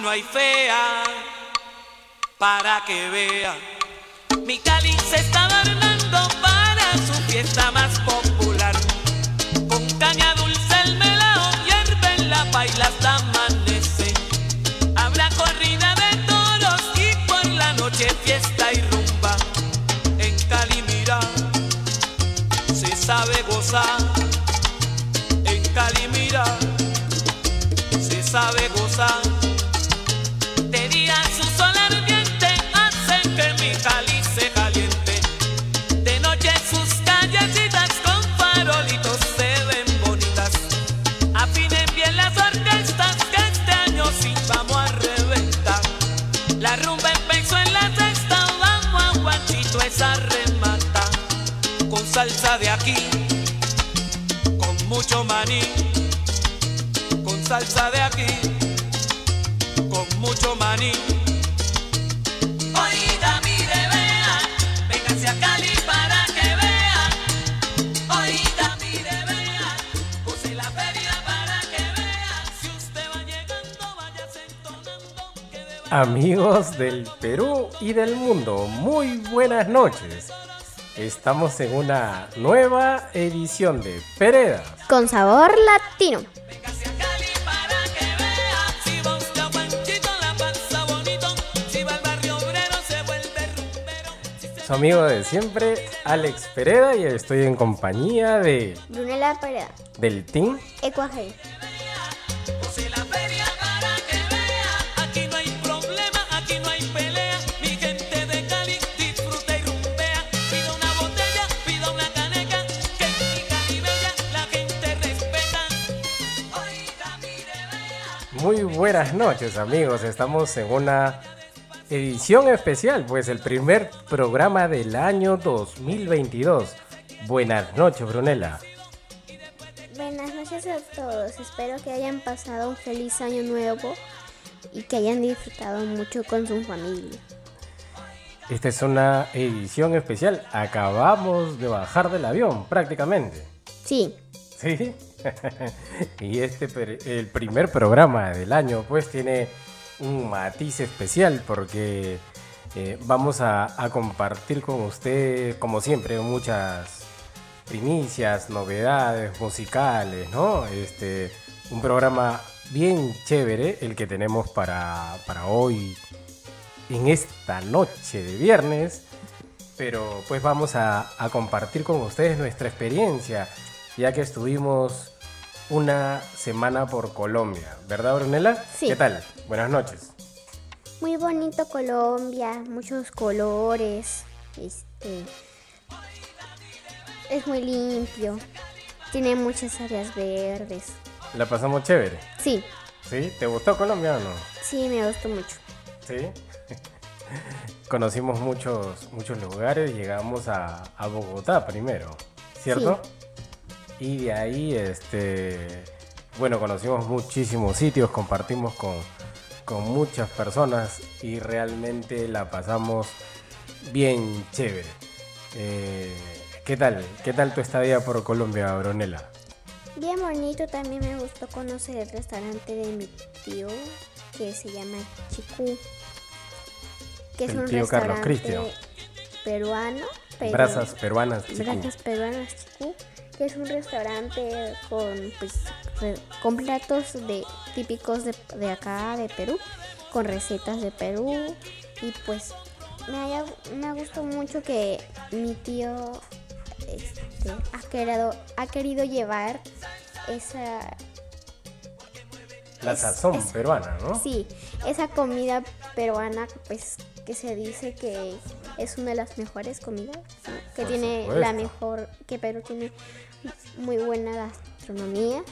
No hay fea. Para que vea. Mi Cali se está adornando para su fiesta más popular. Con caña dulce el melao hierve en la paila esa remata. Con salsa de aquí, con mucho maní. Con salsa de aquí, con mucho maní. Oiga, Amigos del Perú y del mundo, muy buenas noches. Estamos en una nueva edición de Peredas. Con sabor latino. Su amigo de siempre, Alex Pereda, y estoy en compañía de Brunela Pereda. del team. Ecuaje. Muy buenas noches, amigos. Estamos en una edición especial, pues el primer programa del año 2022. Buenas noches, Brunella. Buenas noches a todos. Espero que hayan pasado un feliz año nuevo y que hayan disfrutado mucho con su familia. Esta es una edición especial. Acabamos de bajar del avión, prácticamente. Sí, Sí. y este, el primer programa del año, pues tiene un matiz especial porque eh, vamos a, compartir con ustedes, como siempre, muchas primicias, novedades musicales, ¿no? Este, un programa bien chévere el que tenemos para, para hoy en esta noche de viernes. Pero pues vamos a compartir con ustedes nuestra experiencia, ya que estuvimos una semana por Colombia, ¿verdad, Brunella? Sí. ¿Qué tal? Buenas noches. Muy bonito Colombia, muchos colores. Este es muy limpio. Tiene muchas áreas verdes. La pasamos chévere. Sí, ¿Sí? ¿Te gustó Colombia o no? sí, me gustó mucho. Sí. Conocimos muchos, muchos lugares, llegamos a, a Bogotá primero, ¿cierto? Y de ahí, este, bueno, conocimos muchísimos sitios, compartimos con, con muchas personas y realmente la pasamos bien chévere. Eh, ¿Qué tal? ¿Qué tal tu estadía por Colombia, Bronela? Bien bonito, también me gustó conocer el restaurante de mi tío que se llama Chicú. Que es El un tío Carlos restaurante Cristian. peruano. pero- Brasas peruanas, chicú. Brasas peruanas Chicú, que es un restaurante con pues con platos de típicos de, de acá de Perú, con recetas de Perú y pues me haya, me gustó mucho que mi tío este, ha querido ha querido llevar esa La es- sazón es- peruana, ¿no? Sí, esa comida peruana, pues que se dice que es una de las mejores comidas, ¿no? que Por tiene supuesto. la mejor, que Perú tiene muy buena gastronomía,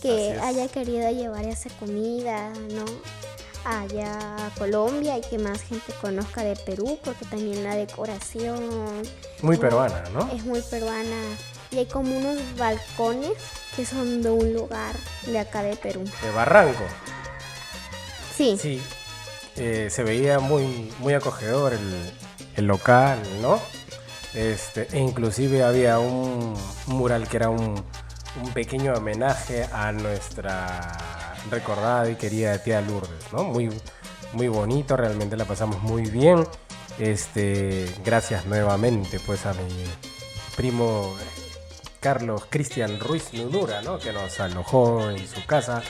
que haya querido llevar esa comida, ¿no? Allá a Colombia y que más gente conozca de Perú, porque también la decoración Muy peruana, ¿no? es muy peruana y hay como unos balcones que son de un lugar de acá de Perú. De Barranco. Sí, Sí, eh, se veía muy, muy acogedor el, el local, ¿no? Este, e inclusive había un mural que era un, un pequeño homenaje a nuestra recordada y querida tía Lourdes, ¿no? Muy, muy bonito, realmente la pasamos muy bien. Este, gracias nuevamente pues a mi primo Carlos Cristian Ruiz Nunura, ¿no? Que nos alojó en su casa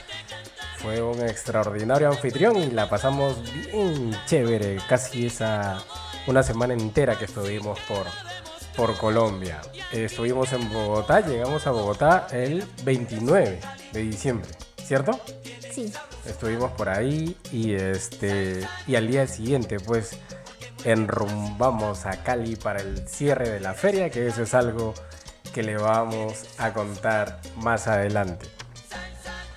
fue un extraordinario anfitrión y la pasamos bien chévere, casi esa una semana entera que estuvimos por, por Colombia. Eh, estuvimos en Bogotá, llegamos a Bogotá el 29 de diciembre, ¿cierto? sí. Estuvimos por ahí y este y al día siguiente pues enrumbamos a Cali para el cierre de la feria, que eso es algo que le vamos a contar más adelante.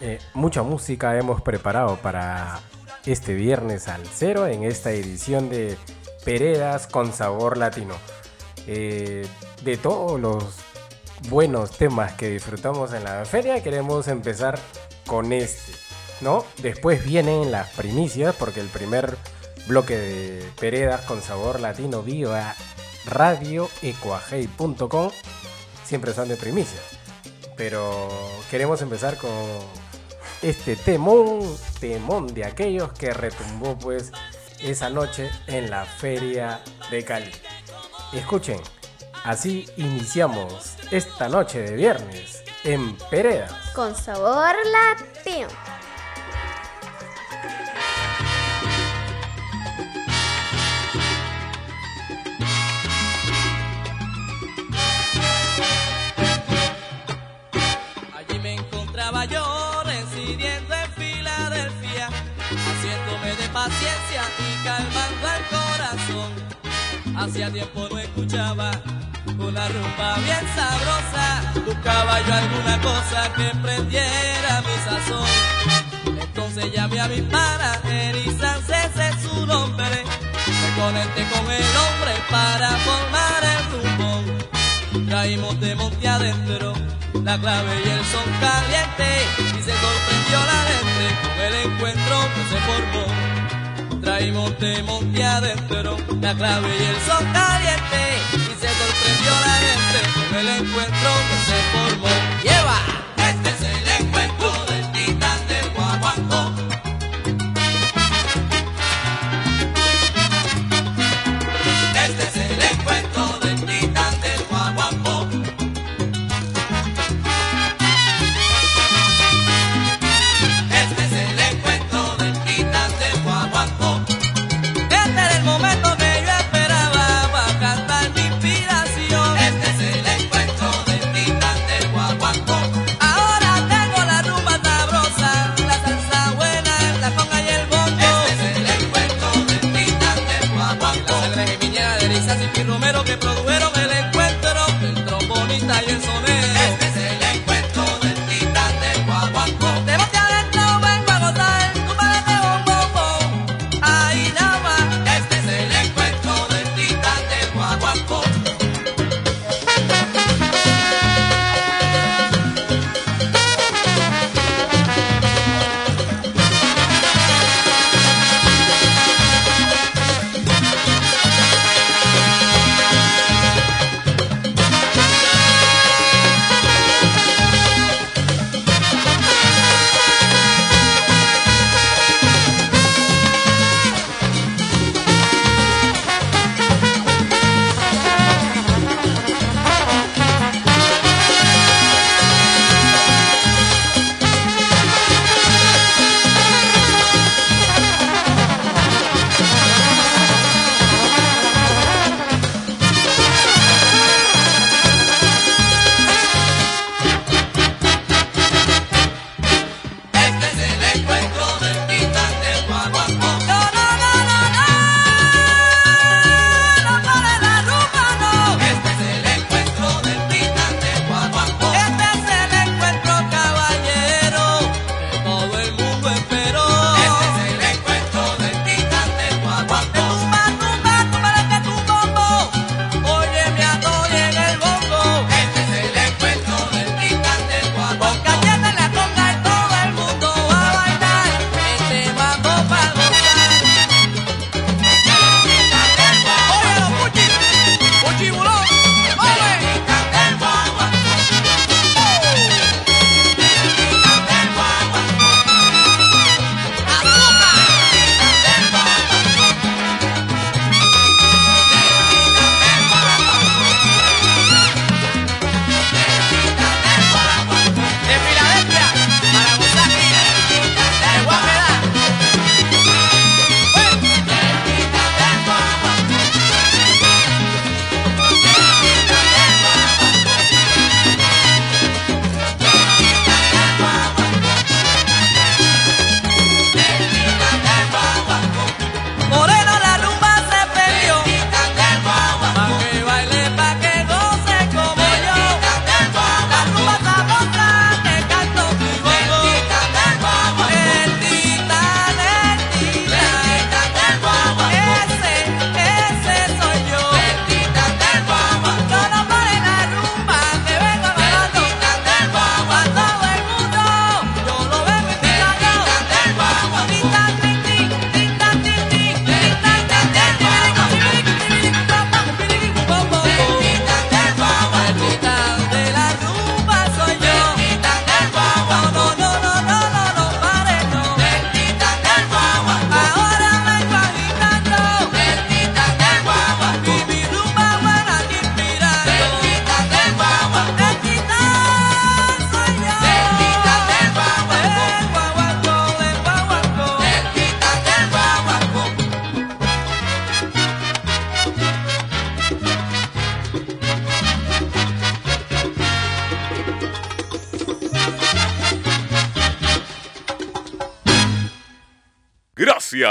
Eh, mucha música hemos preparado para este viernes al cero en esta edición de Peredas con sabor latino. Eh, de todos los buenos temas que disfrutamos en la feria, queremos empezar con este, ¿no? Después vienen las primicias, porque el primer bloque de Peredas con sabor latino viva siempre son de primicias. Pero queremos empezar con este temón, temón de aquellos que retumbó pues esa noche en la feria de Cali. Escuchen, así iniciamos esta noche de viernes en Peredas. Con sabor latino. Allí me encontraba yo residiendo en Filadelfia, haciéndome de paciencia Hacía tiempo no escuchaba una rumba bien sabrosa, buscaba yo alguna cosa que prendiera mi sazón. Entonces llamé a mi pana, Elisa ese es su nombre, me conecté con el hombre para formar el rumbo. Traímos de monte adentro la clave y el son caliente y se sorprendió la gente con el encuentro que se formó. Traímos de monte adentro la clave y el son caliente y se sorprendió la gente con el encuentro que se formó.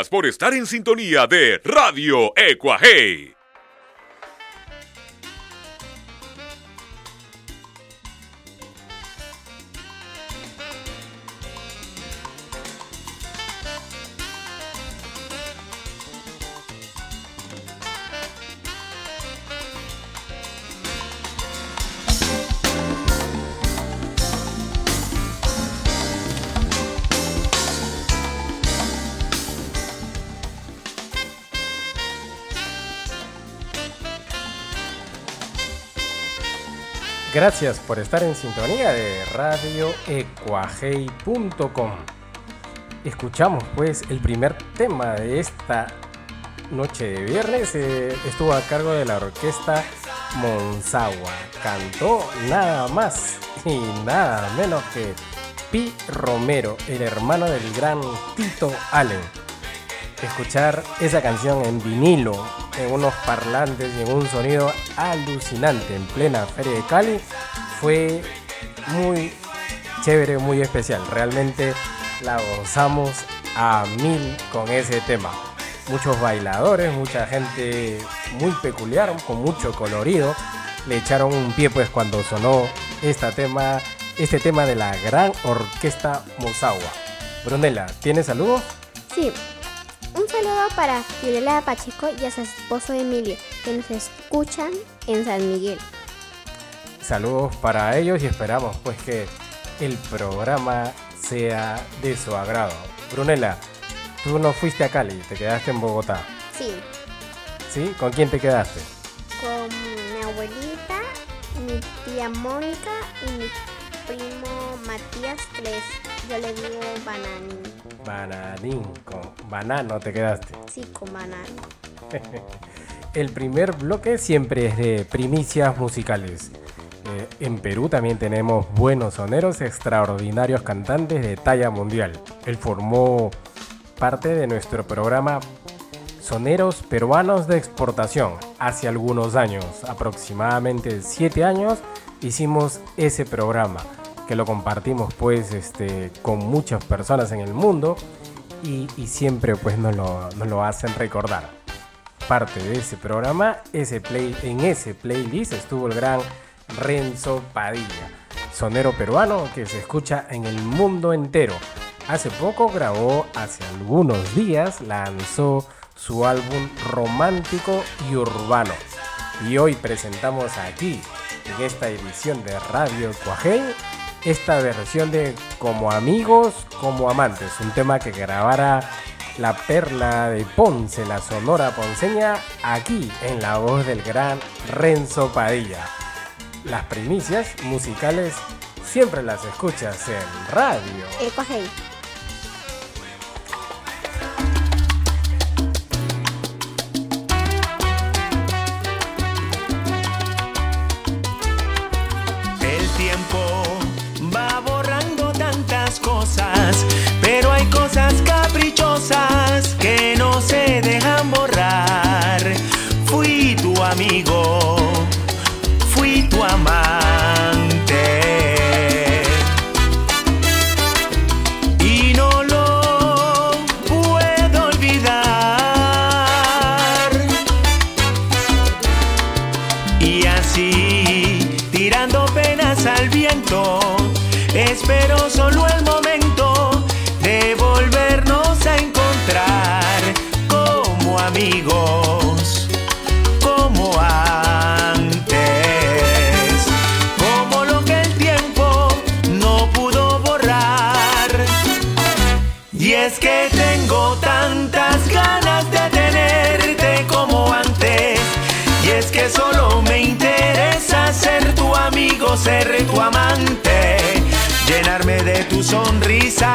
Por estar en sintonía de Radio Ecuaje. Gracias por estar en sintonía de radioecuajei.com. Escuchamos pues el primer tema de esta noche de viernes. eh, estuvo a cargo de la orquesta Monzagua. Cantó nada más y nada menos que Pi Romero, el hermano del gran Tito Allen. Escuchar esa canción en vinilo, en unos parlantes y en un sonido alucinante en plena Feria de Cali fue muy chévere, muy especial. Realmente la gozamos a mil con ese tema. Muchos bailadores, mucha gente muy peculiar, con mucho colorido, le echaron un pie pues cuando sonó esta tema, este tema de la gran orquesta Mozagua. Brunella, ¿tienes saludos? Sí. Un saludo para Fiorella Pacheco y a su esposo Emilio, que nos escuchan en San Miguel. Saludos para ellos y esperamos pues que el programa sea de su agrado. Brunella, tú no fuiste a Cali, te quedaste en Bogotá. Sí, ¿Sí? ¿Con quién te quedaste? con mi abuelita, mi tía Mónica y mi primo Matías, que les- yo le digo bananín. Bananín, con banano te quedaste. Sí, con banano. El primer bloque siempre es de primicias musicales. Eh, en Perú también tenemos buenos soneros, extraordinarios cantantes de talla mundial. Él formó parte de nuestro programa Soneros Peruanos de Exportación. Hace algunos años, aproximadamente 7 años, hicimos ese programa. que lo compartimos pues este, con muchas personas en el mundo y, siempre pues nos lo, nos lo hacen recordar. Parte de ese programa, ese play, en ese playlist estuvo el gran Renzo Padilla, sonero peruano que se escucha en el mundo entero. Hace poco grabó, hace algunos días lanzó su álbum romántico y urbano. Y hoy presentamos aquí, en esta edición de Radio Cuajén, esta versión de Como amigos, como amantes, un tema que grabara la perla de Ponce, la sonora ponceña, aquí en la voz del gran Renzo Padilla. Las primicias musicales siempre las escuchas en radio. Ser tu amante, llenarme de tu sonrisa,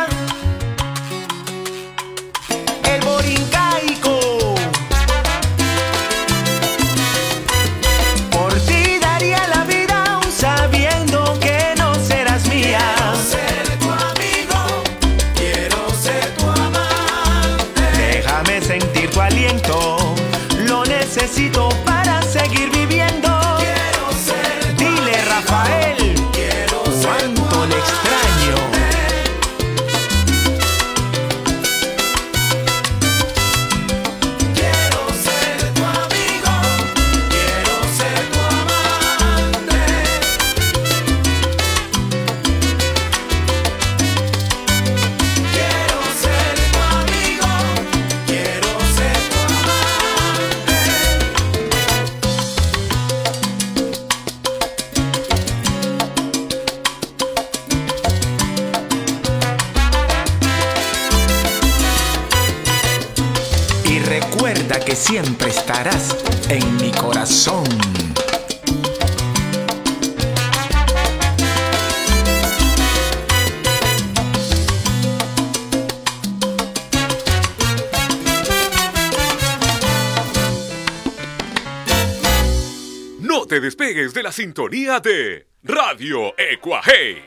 sintonía de Radio Ecuaje.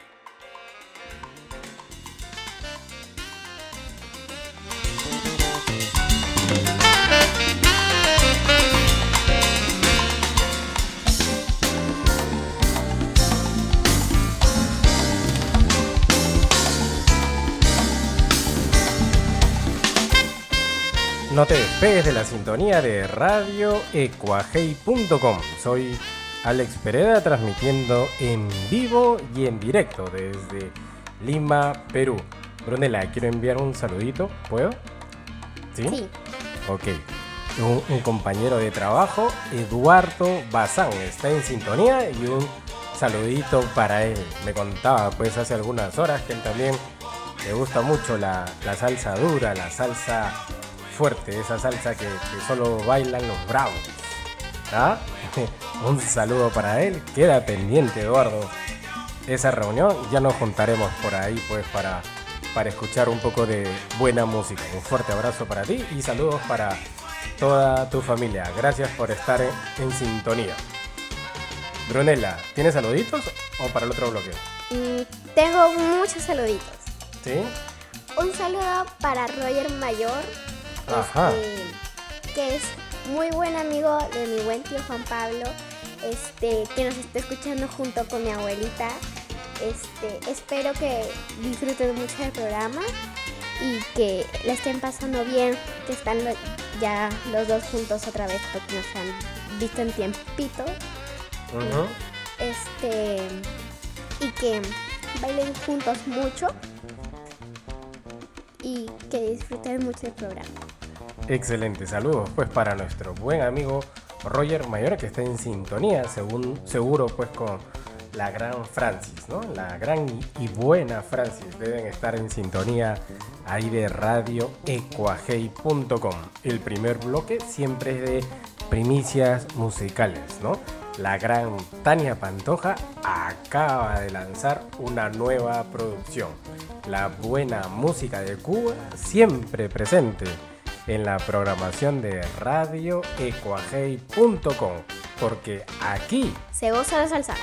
No te despegues de la sintonía de radioecuajei.com. Soy Alex Pereda transmitiendo en vivo y en directo desde Lima, Perú. Brunela, quiero enviar un saludito, ¿puedo? ¿Sí? Sí. Ok. Un, un compañero de trabajo, Eduardo Bazán, está en sintonía y un saludito para él. Me contaba pues hace algunas horas que él también le gusta mucho la, la salsa dura, la salsa fuerte, esa salsa que, que solo bailan los bravos. ¿Ah? Un saludo para él. Queda pendiente, Eduardo. Esa reunión ya nos juntaremos por ahí, pues, para, para escuchar un poco de buena música. Un fuerte abrazo para ti y saludos para toda tu familia. Gracias por estar en, en sintonía. Brunella, ¿tienes saluditos o para el otro bloque? Mm, tengo muchos saluditos. ¿Sí? Un saludo para Roger Mayor, Ajá. este, que es muy buen amigo de mi buen tío Juan Pablo, este, que nos está escuchando junto con mi abuelita. Este, espero que disfruten mucho del programa y que la estén pasando bien, que están ya los dos juntos otra vez porque nos han visto en tiempito. Este, y que bailen juntos mucho y que disfruten mucho del programa. Excelente, saludos pues para nuestro buen amigo Roger Mayor que está en sintonía, seguro pues con la gran Francis, ¿no? La gran y buena Francis deben estar en sintonía ahí de radioecuajei.com. El primer bloque siempre es de primicias musicales, ¿no? La gran Tania Pantoja acaba de lanzar una nueva producción. La buena música de Cuba siempre presente en la programación de radioecuajei.com porque aquí Se goza la salsa.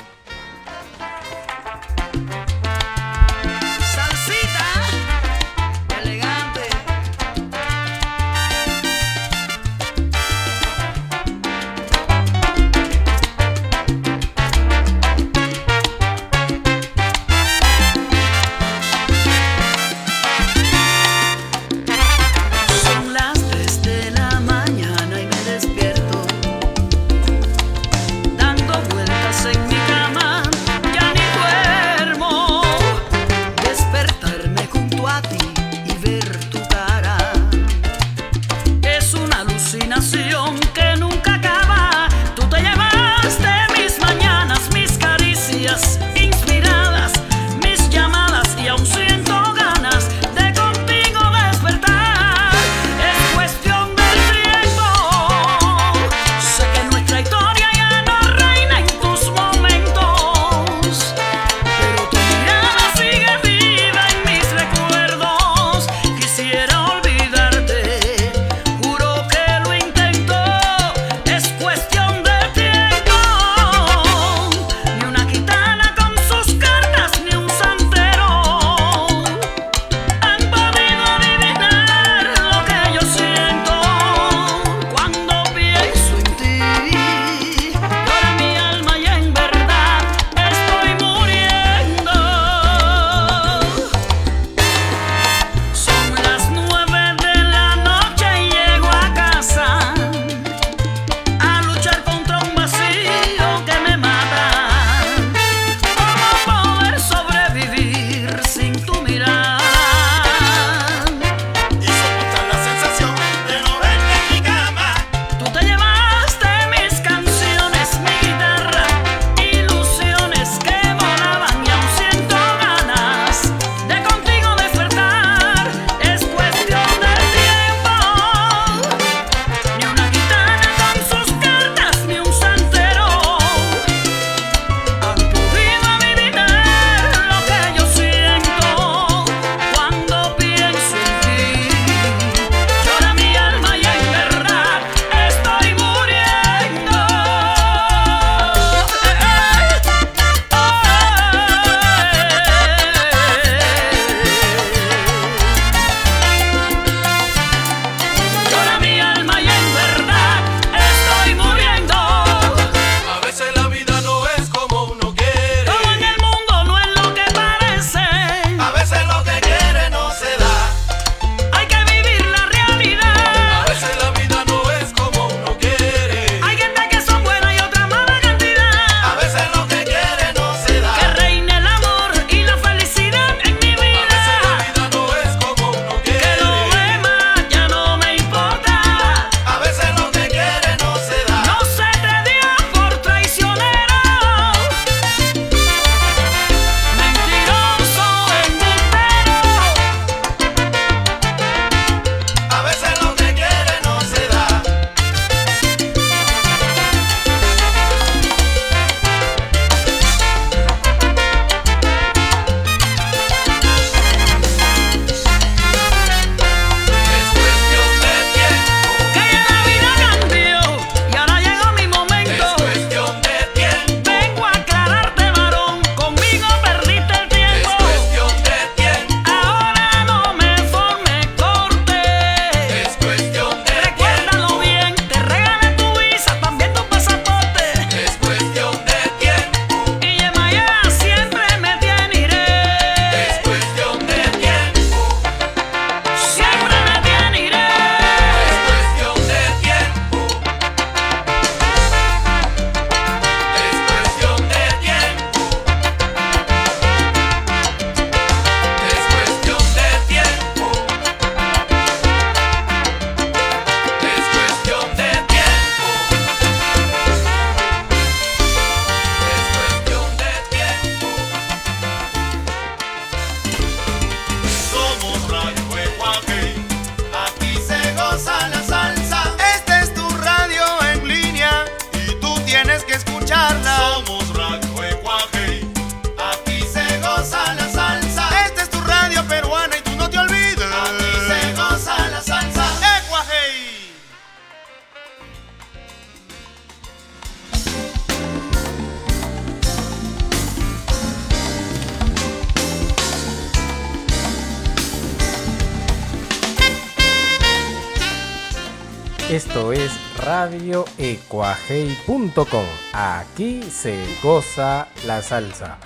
radioecuajei.com. Aquí se goza la salsa.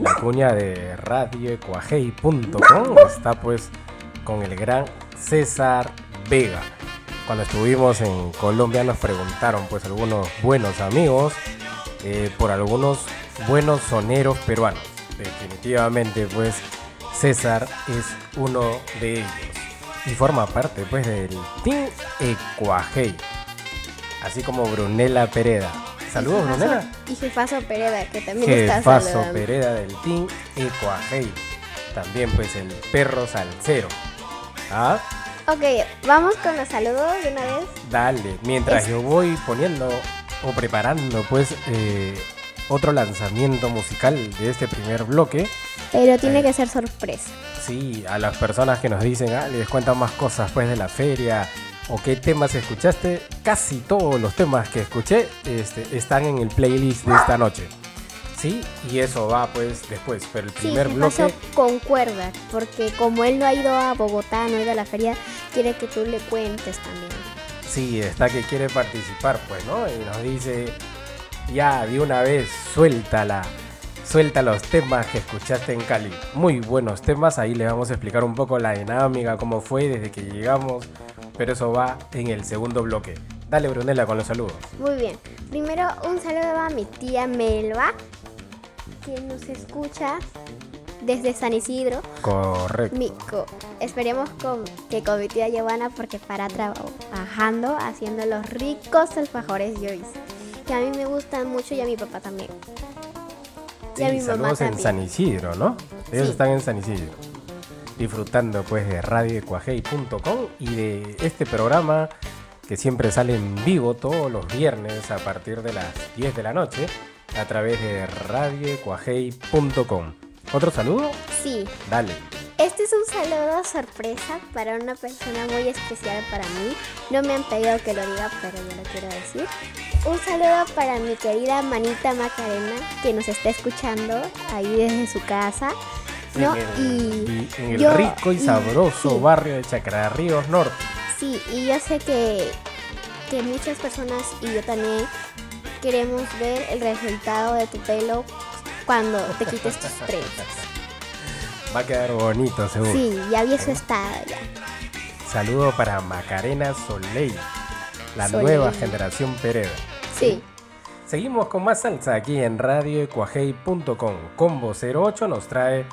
La cuña de radioecuajei.com está pues con el gran César Vega. Cuando estuvimos en Colombia nos preguntaron pues algunos buenos amigos eh, por algunos buenos soneros peruanos. Definitivamente pues César es uno de ellos y forma parte pues del Team Ecuajei, así como Brunella Pereda. Saludos jefazo- Brunella. Y Jefazo Pereda, que también está Jefazo saludando. Pereda del Team Ecuajei. También pues el perro salsero. Ah, Ok, vamos con los saludos de una vez. dale. Mientras Es- yo voy poniendo o preparando pues eh, otro lanzamiento musical de este primer bloque. Pero tiene Eh. que ser sorpresa. Sí, a las personas que nos dicen, ah, les cuentan más cosas pues de la feria o qué temas escuchaste, casi todos los temas que escuché este, están en el playlist de esta noche. Sí, y eso va pues después, pero el Sí, primer Jefazo bloque, concuerda, porque como él no ha ido a Bogotá, no ha ido a la feria, quiere que tú le cuentes también. sí, está que quiere participar pues, ¿no? Y nos dice, ya de una vez, suéltala. Suelta los temas que escuchaste en Cali. Muy buenos temas. Ahí le vamos a explicar un poco la dinámica, cómo fue desde que llegamos. Pero eso va en el segundo bloque. Dale, Brunella, con los saludos. Muy bien. Primero, un saludo a mi tía Melba, que nos escucha desde San Isidro. Correcto. Mi- co- esperemos con- que con mi tía Giovanna, porque para trabajando haciendo los ricos alfajores Joyce, que a mí me gustan mucho y a mi papá también. Y a Sí, mi mamá saludos en también. San Isidro, ¿no? Ellos Sí. están en San Isidro. Disfrutando pues de radioecuajei.com y de este programa que siempre sale en vivo todos los viernes a partir de las 10 de la noche a través de radioecuajei.com. ¿Otro saludo? Sí, Dale. Este es un saludo sorpresa para una persona muy especial para mí. No me han pedido que lo diga, pero yo lo quiero decir. Un saludo para mi querida manita Macarena, que nos está escuchando ahí desde su casa. ¿No? en el, Y en el yo- rico y sabroso barrio de Chacra Ríos Norte. Sí, y yo sé que, que muchas personas y yo también queremos ver el resultado de tu pelo cuando te quites tus trenzas. Va a quedar bonito, seguro. Sí, ya vi su estado ya. Saludo para Macarena Soleil, la Soleil. nueva generación Pereda. Sí. Seguimos con más salsa aquí en radioecuajei.com. Combo 08 nos trae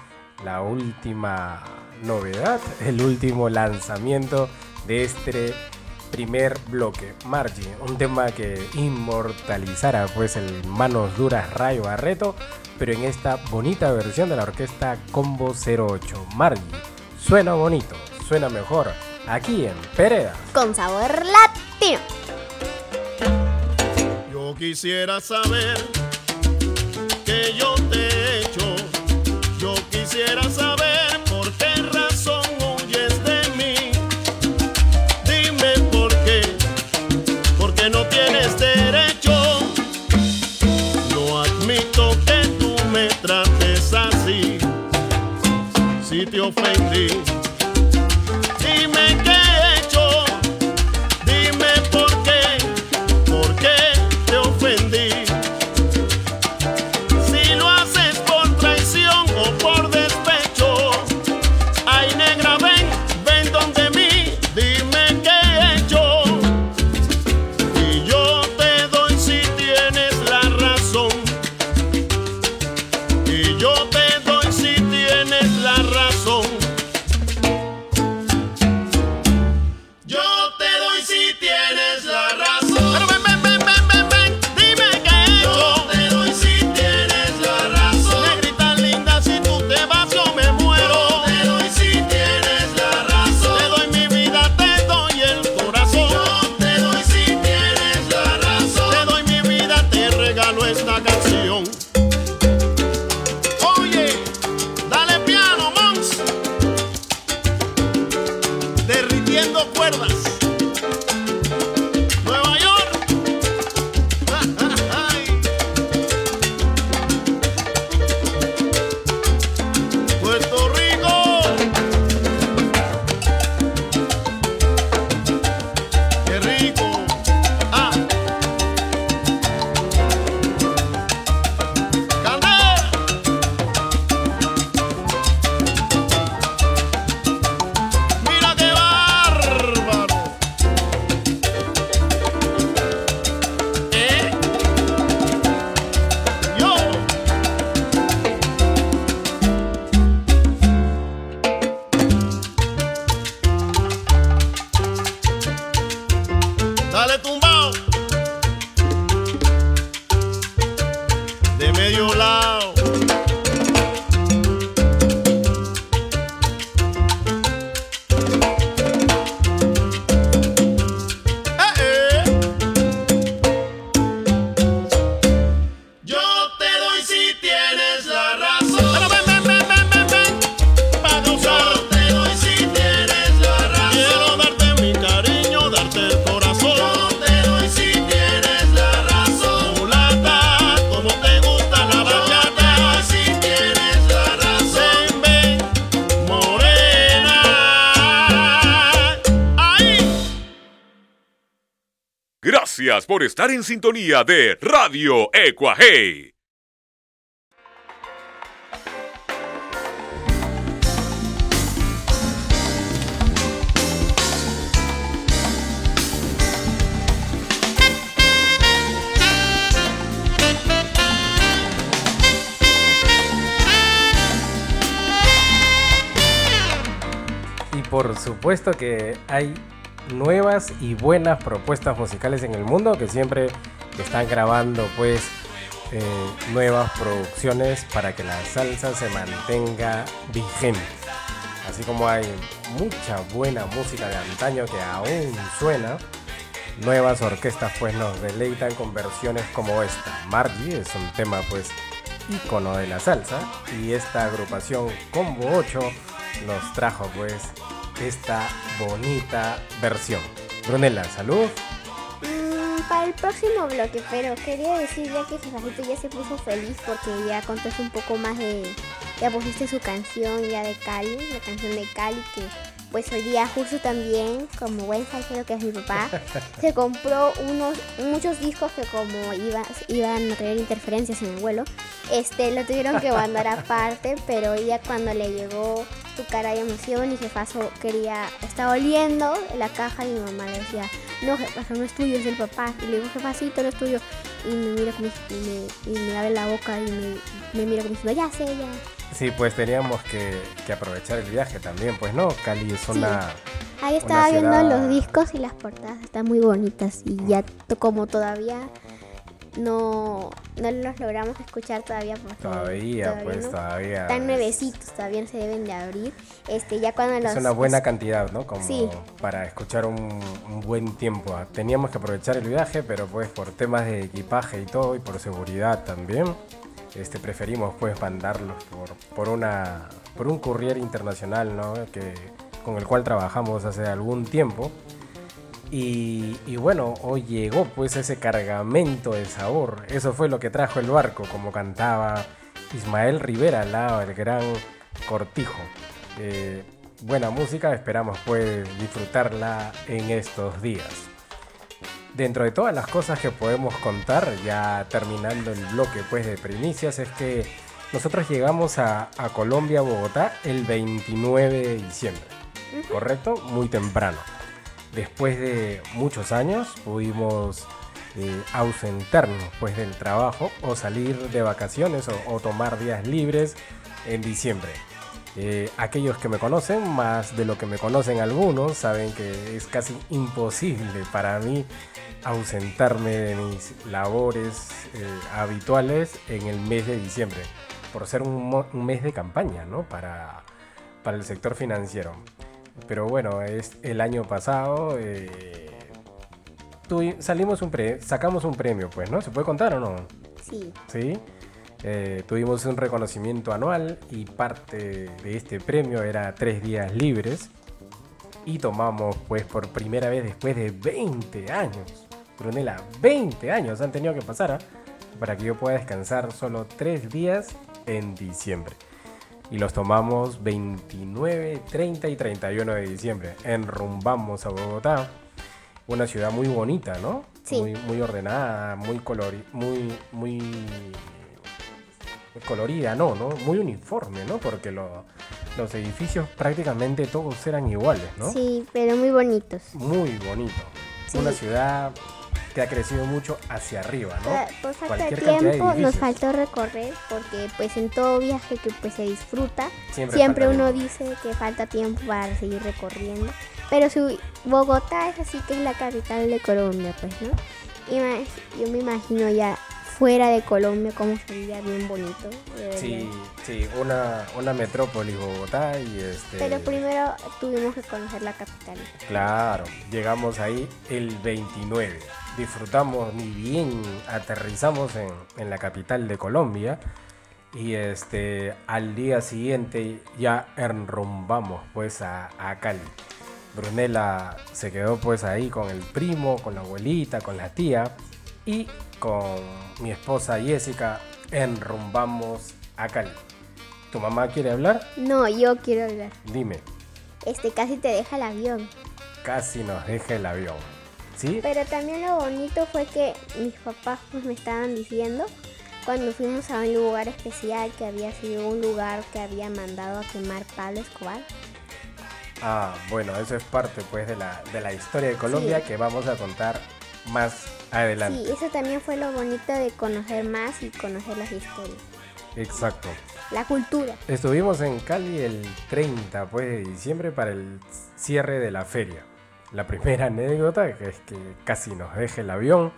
la última novedad, el último lanzamiento de este primer bloque. Margie, un tema que inmortalizara pues el Manos Duras Rayo Barreto, pero en esta bonita versión de la orquesta Combo 08. Margie, suena bonito, suena mejor, aquí en Pereda. Con sabor latino. Yo quisiera saber que yo te Si por estar en sintonía de Radio Ecuaje. Y por supuesto que hay nuevas y buenas propuestas musicales en el mundo que siempre están grabando pues eh, nuevas producciones para que la salsa se mantenga vigente. Así como hay mucha buena música de antaño que aún suena, nuevas orquestas pues nos deleitan con versiones como esta. Margie es un tema pues ícono de la salsa y esta agrupación Combo 8 nos trajo pues esta bonita versión. Brunella, salud. Mm, para el próximo bloque, pero quería decir ya que Jefajito ya se puso feliz porque ya contaste un poco más de. Ya pusiste su canción ya de Cali, la canción de Cali que pues hoy día justo también, como buen salsero que es mi papá, se compró unos muchos discos que como iba, iban a tener interferencias en el vuelo, este lo tuvieron que mandar aparte, pero ya cuando le llegó su cara de emoción y jefazo quería, estaba oliendo la caja y mi mamá le decía, no jefazo, no es tuyo, es del papá. Y le digo, jefacito, no es tuyo. Y me mira como, y me, y me abre la boca y me, me mira como diciendo, ya sé, ya. Sí, pues teníamos que, que aprovechar el viaje también, pues no, Cali es una... Ahí estaba una viendo ciudad- los discos y las portadas están muy bonitas y ya to- como todavía no, no los logramos escuchar todavía porque Todavía, pues no. todavía. están es- nuevecitos, todavía no se deben de abrir. Este, ya cuando los Es una buena cantidad, ¿no? Como Sí. para escuchar un, un buen tiempo. Teníamos que aprovechar el viaje, pero pues por temas de equipaje y todo, y por seguridad también, este, preferimos pues mandarlos por, por, una, por un courier internacional, ¿no? Que, con el cual trabajamos hace algún tiempo. Y, y bueno, hoy llegó pues ese cargamento de sabor. Eso fue lo que trajo el barco, como cantaba Ismael Rivera al lado del gran Cortijo. Eh, buena música, esperamos pues disfrutarla en estos días. Dentro de todas las cosas que podemos contar, ya terminando el bloque pues de primicias, es que nosotros llegamos a, a Colombia, Bogotá, el 29 de diciembre. ¿Correcto? Muy temprano. Después de muchos años pudimos eh, ausentarnos pues del trabajo o salir de vacaciones o, o tomar días libres en diciembre. Eh, aquellos que me conocen, más de lo que me conocen algunos, saben que es casi imposible para mí ausentarme de mis labores eh, habituales en el mes de diciembre, por ser un, un mes de campaña, ¿no? Para, para el sector financiero. Pero bueno, es el año pasado eh, salimos un pre- sacamos un premio, pues, ¿no? ¿Se puede contar o no? Sí, ¿sí? Eh, tuvimos un reconocimiento anual y parte de este premio era tres días libres y tomamos pues por primera vez después de 20 años. Brunella, 20 años han tenido que pasar ¿ah? para que yo pueda descansar solo tres días en diciembre. Y los tomamos 29, 30 y 31 de diciembre. Enrumbamos a Bogotá, una ciudad muy bonita, ¿no? Sí. Muy, muy ordenada, muy colori muy, muy colorida, no, ¿no? Muy uniforme, ¿no? Porque lo- los edificios prácticamente todos eran iguales, ¿no? sí, pero muy bonitos. Muy bonito. Sí. Una ciudad que ha crecido mucho hacia arriba, ¿no? Por- falta de de tiempo nos faltó recorrer porque pues en todo viaje que pues se disfruta, Siempre uno tiempo. dice que falta tiempo para seguir recorriendo. Pero su Bogotá es así que es la capital de Colombia, pues, ¿no? Ima- yo me imagino ya fuera de Colombia, cómo se veía bien bonito. Sí, sí, una, una metrópolis Bogotá y este... Pero primero tuvimos que conocer la capital. Claro, llegamos ahí el 29. Disfrutamos ni bien aterrizamos en, en la capital de Colombia y este al día siguiente ya enrumbamos pues a, a Cali. Brunella se quedó pues ahí con el primo, con la abuelita, con la tía y con mi esposa Jessica enrumbamos a Cali. ¿Tu mamá quiere hablar? No, yo quiero hablar. Dime, Este casi te deja el avión. casi nos deja el avión. ¿Sí? Pero también lo bonito fue que mis papás pues me estaban diciendo cuando fuimos a un lugar especial que había sido un lugar que había mandado a quemar Pablo Escobar. Ah, bueno, eso es parte pues de la, de la historia de Colombia Sí. que vamos a contar más adelante. Sí, eso también fue lo bonito de conocer más y conocer las historias. Exacto. La cultura. Estuvimos en Cali el 30 pues, de diciembre para el cierre de la feria. La primera anécdota es que casi nos deja el avión.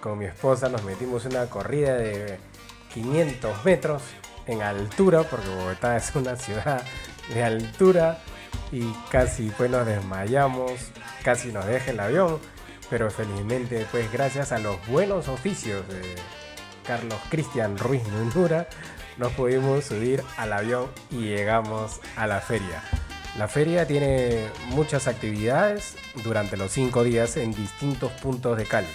Con mi esposa nos metimos en una corrida de 500 metros en altura, porque Bogotá es una ciudad de altura y casi pues nos desmayamos, casi nos deja el avión, pero felizmente pues gracias a los buenos oficios de Carlos Cristian Ruiz Nunura nos pudimos subir al avión y llegamos a la feria. La feria tiene muchas actividades durante los cinco días en distintos puntos de Cali.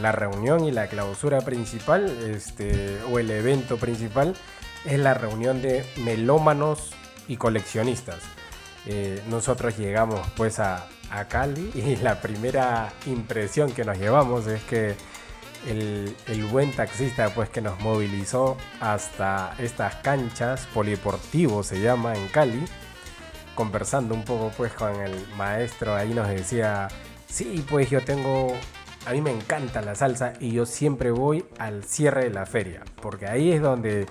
La reunión y la clausura principal, este, o el evento principal, es la reunión de melómanos y coleccionistas. Eh, nosotros llegamos pues a, a Cali y la primera impresión que nos llevamos es que el, buen taxista pues que nos movilizó hasta estas canchas, polideportivo se llama en Cali, conversando un poco pues con el maestro ahí nos decía, sí pues yo tengo, a mí me encanta la salsa y yo siempre voy al cierre de la feria, porque ahí es donde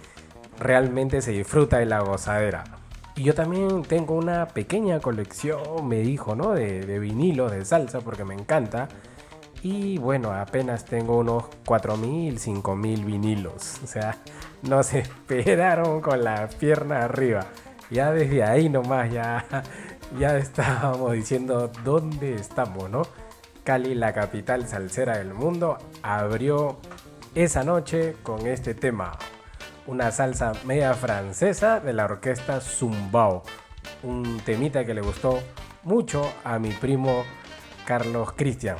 realmente se disfruta de la gozadera. Y yo también tengo una pequeña colección, me dijo, ¿no? De, vinilos de salsa, porque me encanta. Y bueno, apenas tengo unos 4.000, 5.000 vinilos. O sea, nos esperaron con la pierna arriba. Ya desde ahí nomás ya, ya estábamos diciendo dónde estamos, ¿no? Cali, la capital salsera del mundo, abrió esa noche con este tema. Una salsa media francesa de la orquesta Zumbao. Un temita que le gustó mucho a mi primo Carlos Cristian.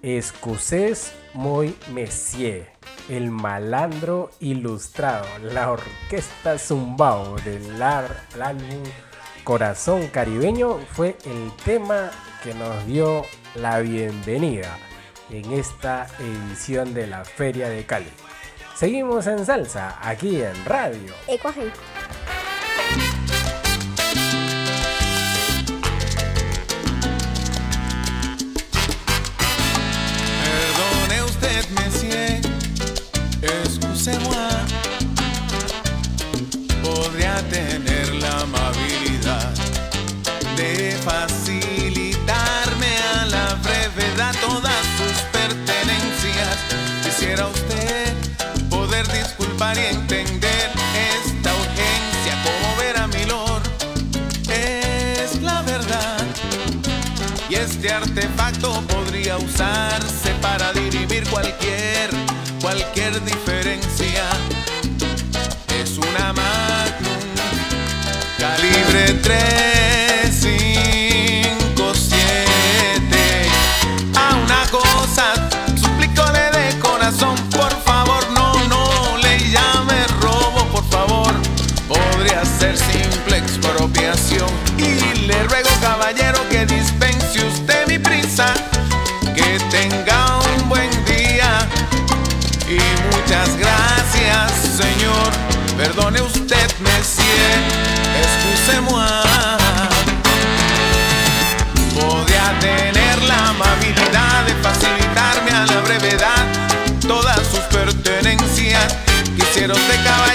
Excusez muy Messier, el malandro ilustrado, la orquesta Zumbao del álbum Corazón Caribeño fue el tema que nos dio la bienvenida en esta edición de la Feria de Cali. Seguimos en salsa aquí en radio. Ecuagen. Y entender esta urgencia, como verá mi lord, es la verdad. Y este artefacto podría usarse para dirimir cualquier, cualquier diferencia. Es una Magnum calibre 357. Monsieur. Excusez-moi. Podría tener la amabilidad de facilitarme a la brevedad todas sus pertenencias. Quisiera usted, caballero,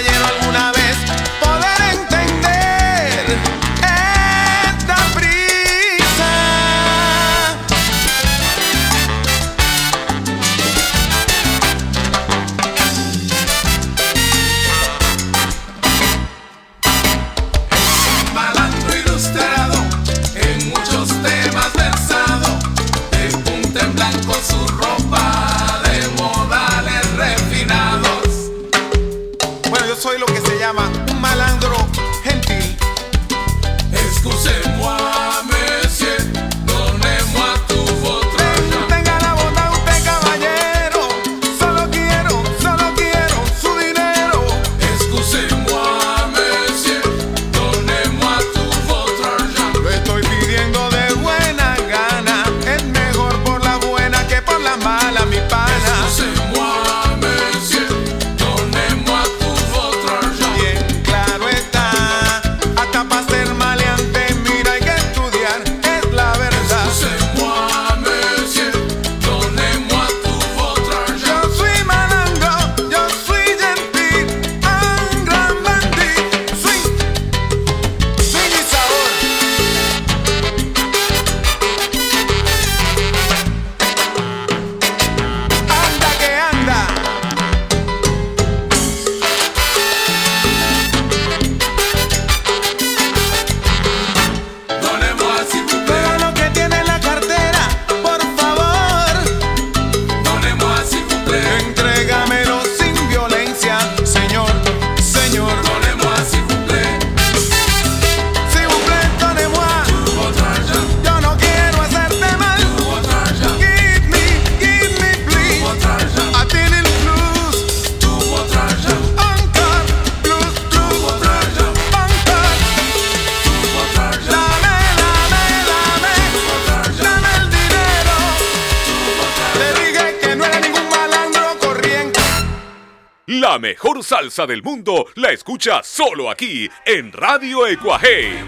salsa del mundo la escucha solo aquí en Radio Ecuaje.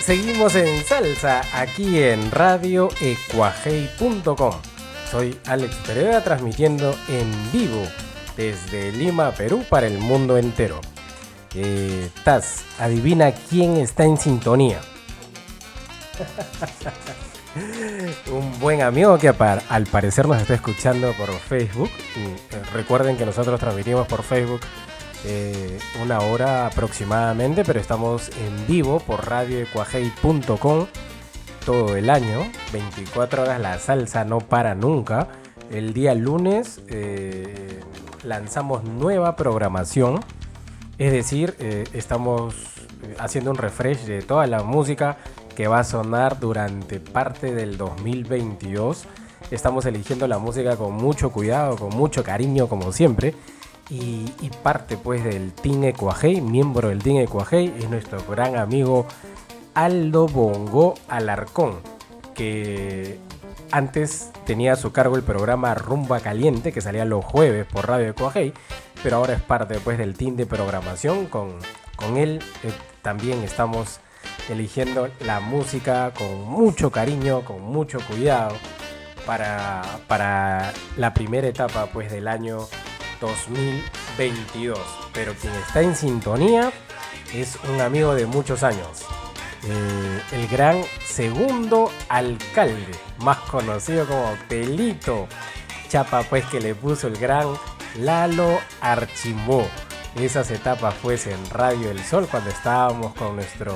Seguimos en salsa aquí en radioecuajei.com. Soy Alex Pereira transmitiendo en vivo desde Lima, Perú para el mundo entero. Eh, Taz, adivina quién está en sintonía. Un buen amigo que al parecer nos está escuchando por Facebook. Eh, recuerden que nosotros transmitimos por Facebook eh, una hora aproximadamente, pero estamos en vivo por radioecuajei.com todo el año. 24 horas la salsa no para nunca. El día lunes eh, lanzamos nueva programación. Es decir, eh, estamos eh, haciendo un refresh de toda la música que va a sonar durante parte del 2022. Estamos eligiendo la música con mucho cuidado, con mucho cariño, como siempre. Y, parte pues del Team Ecuajei, miembro del Team Ecuajei, es nuestro gran amigo Aldo Bongo Alarcón, que antes tenía a su cargo el programa Rumba Caliente, que salía los jueves por Radio Ecuajei, pero ahora es parte pues, del team de programación. Con, con él eh, también estamos eligiendo la música con mucho cariño, con mucho cuidado, para, para la primera etapa pues, del año 2022. Pero quien está en sintonía es un amigo de muchos años. Eh, el gran segundo alcalde, más conocido como Pelito. Chapa pues que le puso el gran Lalo Archimbó. Esas etapas pues en Radio El Sol cuando estábamos con nuestro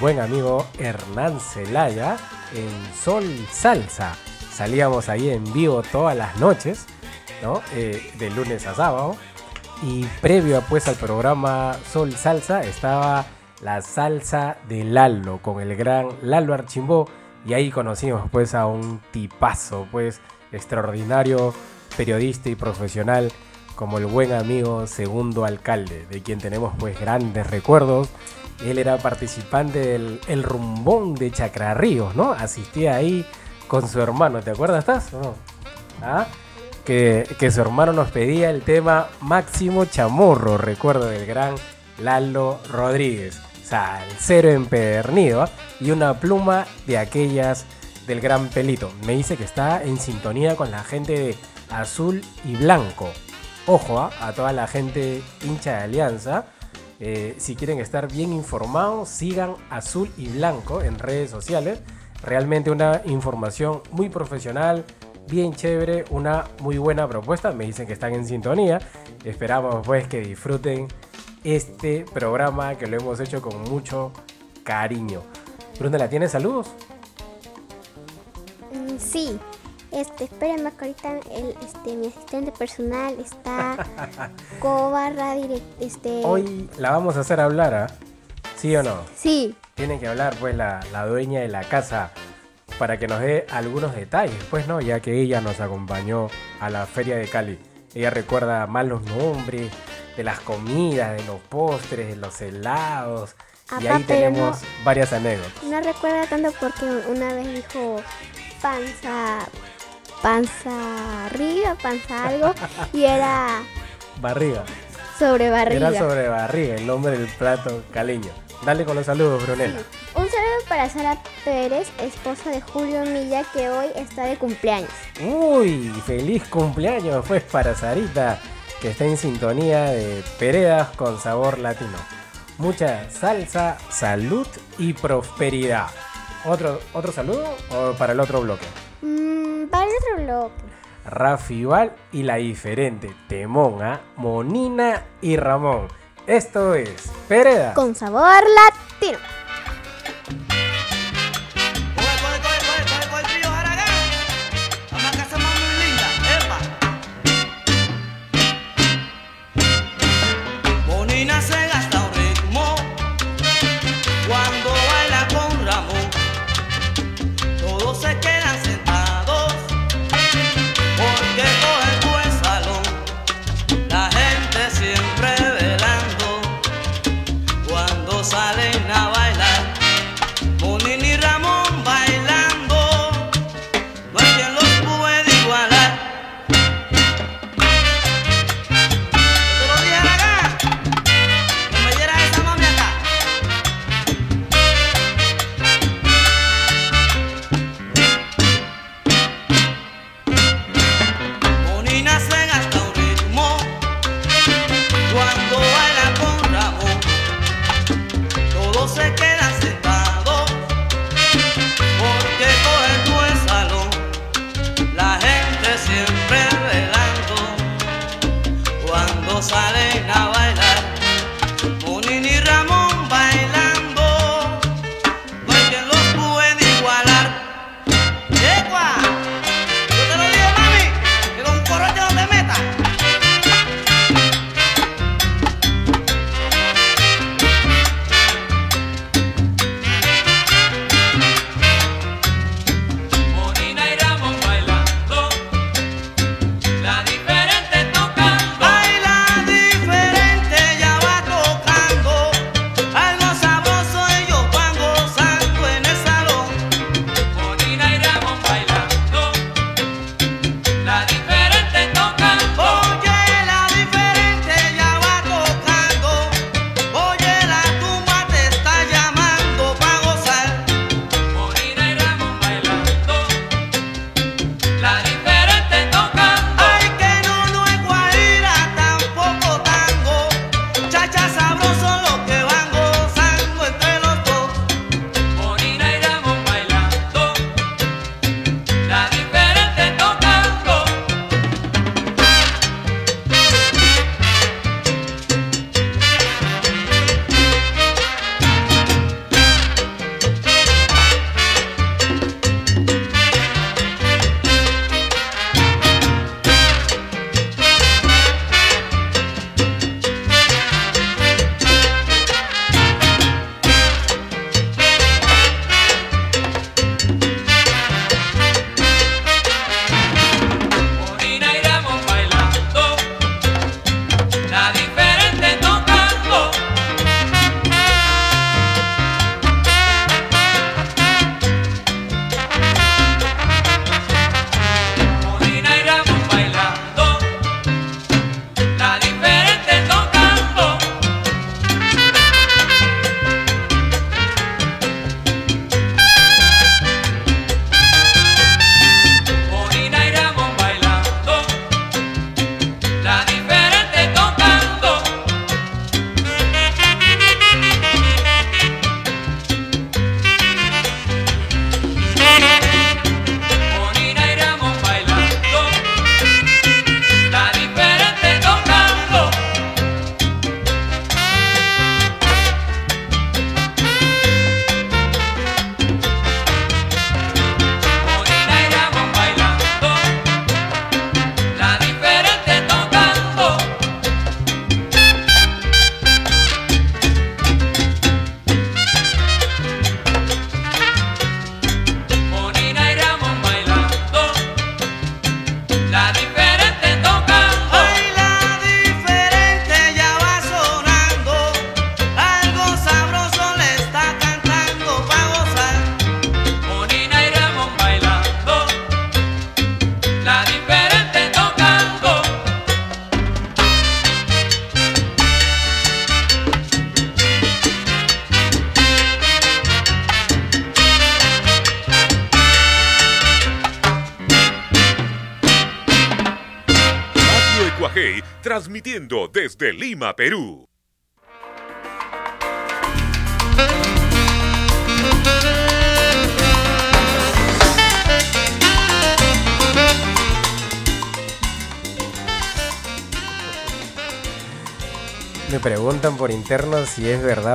buen amigo Hernán Celaya en Sol Salsa. Salíamos ahí en vivo todas las noches, ¿no? Eh, de lunes a sábado. Y previo pues al programa Sol Salsa estaba la salsa de Lalo con el gran Lalo Archimbó. Y ahí conocimos pues a un tipazo pues extraordinario periodista y profesional como el buen amigo segundo alcalde, de quien tenemos pues grandes recuerdos. Él era participante del el rumbón de Chacrarríos, ¿no? Asistía ahí con su hermano, ¿te acuerdas, estás? No? ¿Ah? Que, que su hermano nos pedía el tema Máximo Chamorro, recuerdo del gran Lalo Rodríguez. Salsero empedernido y una pluma de aquellas del gran pelito. Me dice que está en sintonía con la gente de azul y blanco. Ojo ¿ah? a toda la gente hincha de Alianza. Eh, si quieren estar bien informados, sigan azul y blanco en redes sociales. Realmente una información muy profesional, bien chévere, una muy buena propuesta. Me dicen que están en sintonía. Esperamos pues que disfruten este programa que lo hemos hecho con mucho cariño. Brunela, ¿tienes saludos? Mm, sí. Este, espérenme que ahorita el, este, mi asistente personal está Cobarra direct, este. Hoy la vamos a hacer hablar, ¿ah? ¿Sí o no? Sí. Tiene que hablar pues la, la dueña de la casa para que nos dé algunos detalles, pues no, ya que ella nos acompañó a la feria de Cali. Ella recuerda más los nombres de las comidas, de los postres, de los helados. y ahí tenemos varias anécdotas. No recuerda tanto porque una vez dijo panza, panza arriba, panza algo, y era Barriga. sobre barriga. Era sobre barriga, el nombre del plato caleño. Dale con los saludos, Brunella. Un saludo para Sara Pérez, esposa de Julio Milla, que hoy está de cumpleaños. Uy, feliz cumpleaños pues para Sarita, que está en sintonía de Peredas con sabor latino. Mucha salsa, salud y prosperidad. ¿Otro, otro saludo o para el otro bloque? Mm, para el otro bloque. Rafival y la diferente Temón, ¿ah? Monina y Ramón. Esto es Peredas. Con sabor latino.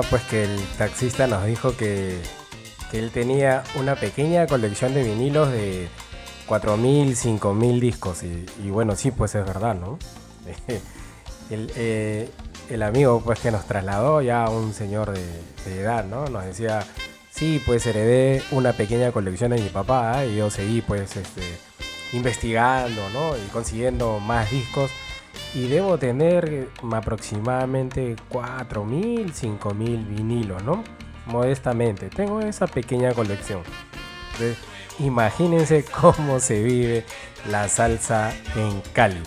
Pues que el taxista nos dijo que, que él tenía una pequeña colección de vinilos de 4.000, 5.000 discos. Y, y bueno, sí, pues es verdad, ¿no? el, eh, el amigo, pues que nos trasladó ya un señor de, de edad, ¿no? Nos decía, sí, pues heredé una pequeña colección de mi papá ¿eh? y yo seguí, pues, este, investigando, ¿no? Y consiguiendo más discos. Y debo tener aproximadamente 4.000, 5.000 vinilos, ¿no? Modestamente, tengo esa pequeña colección. Imagínense cómo se vive la salsa en Cali.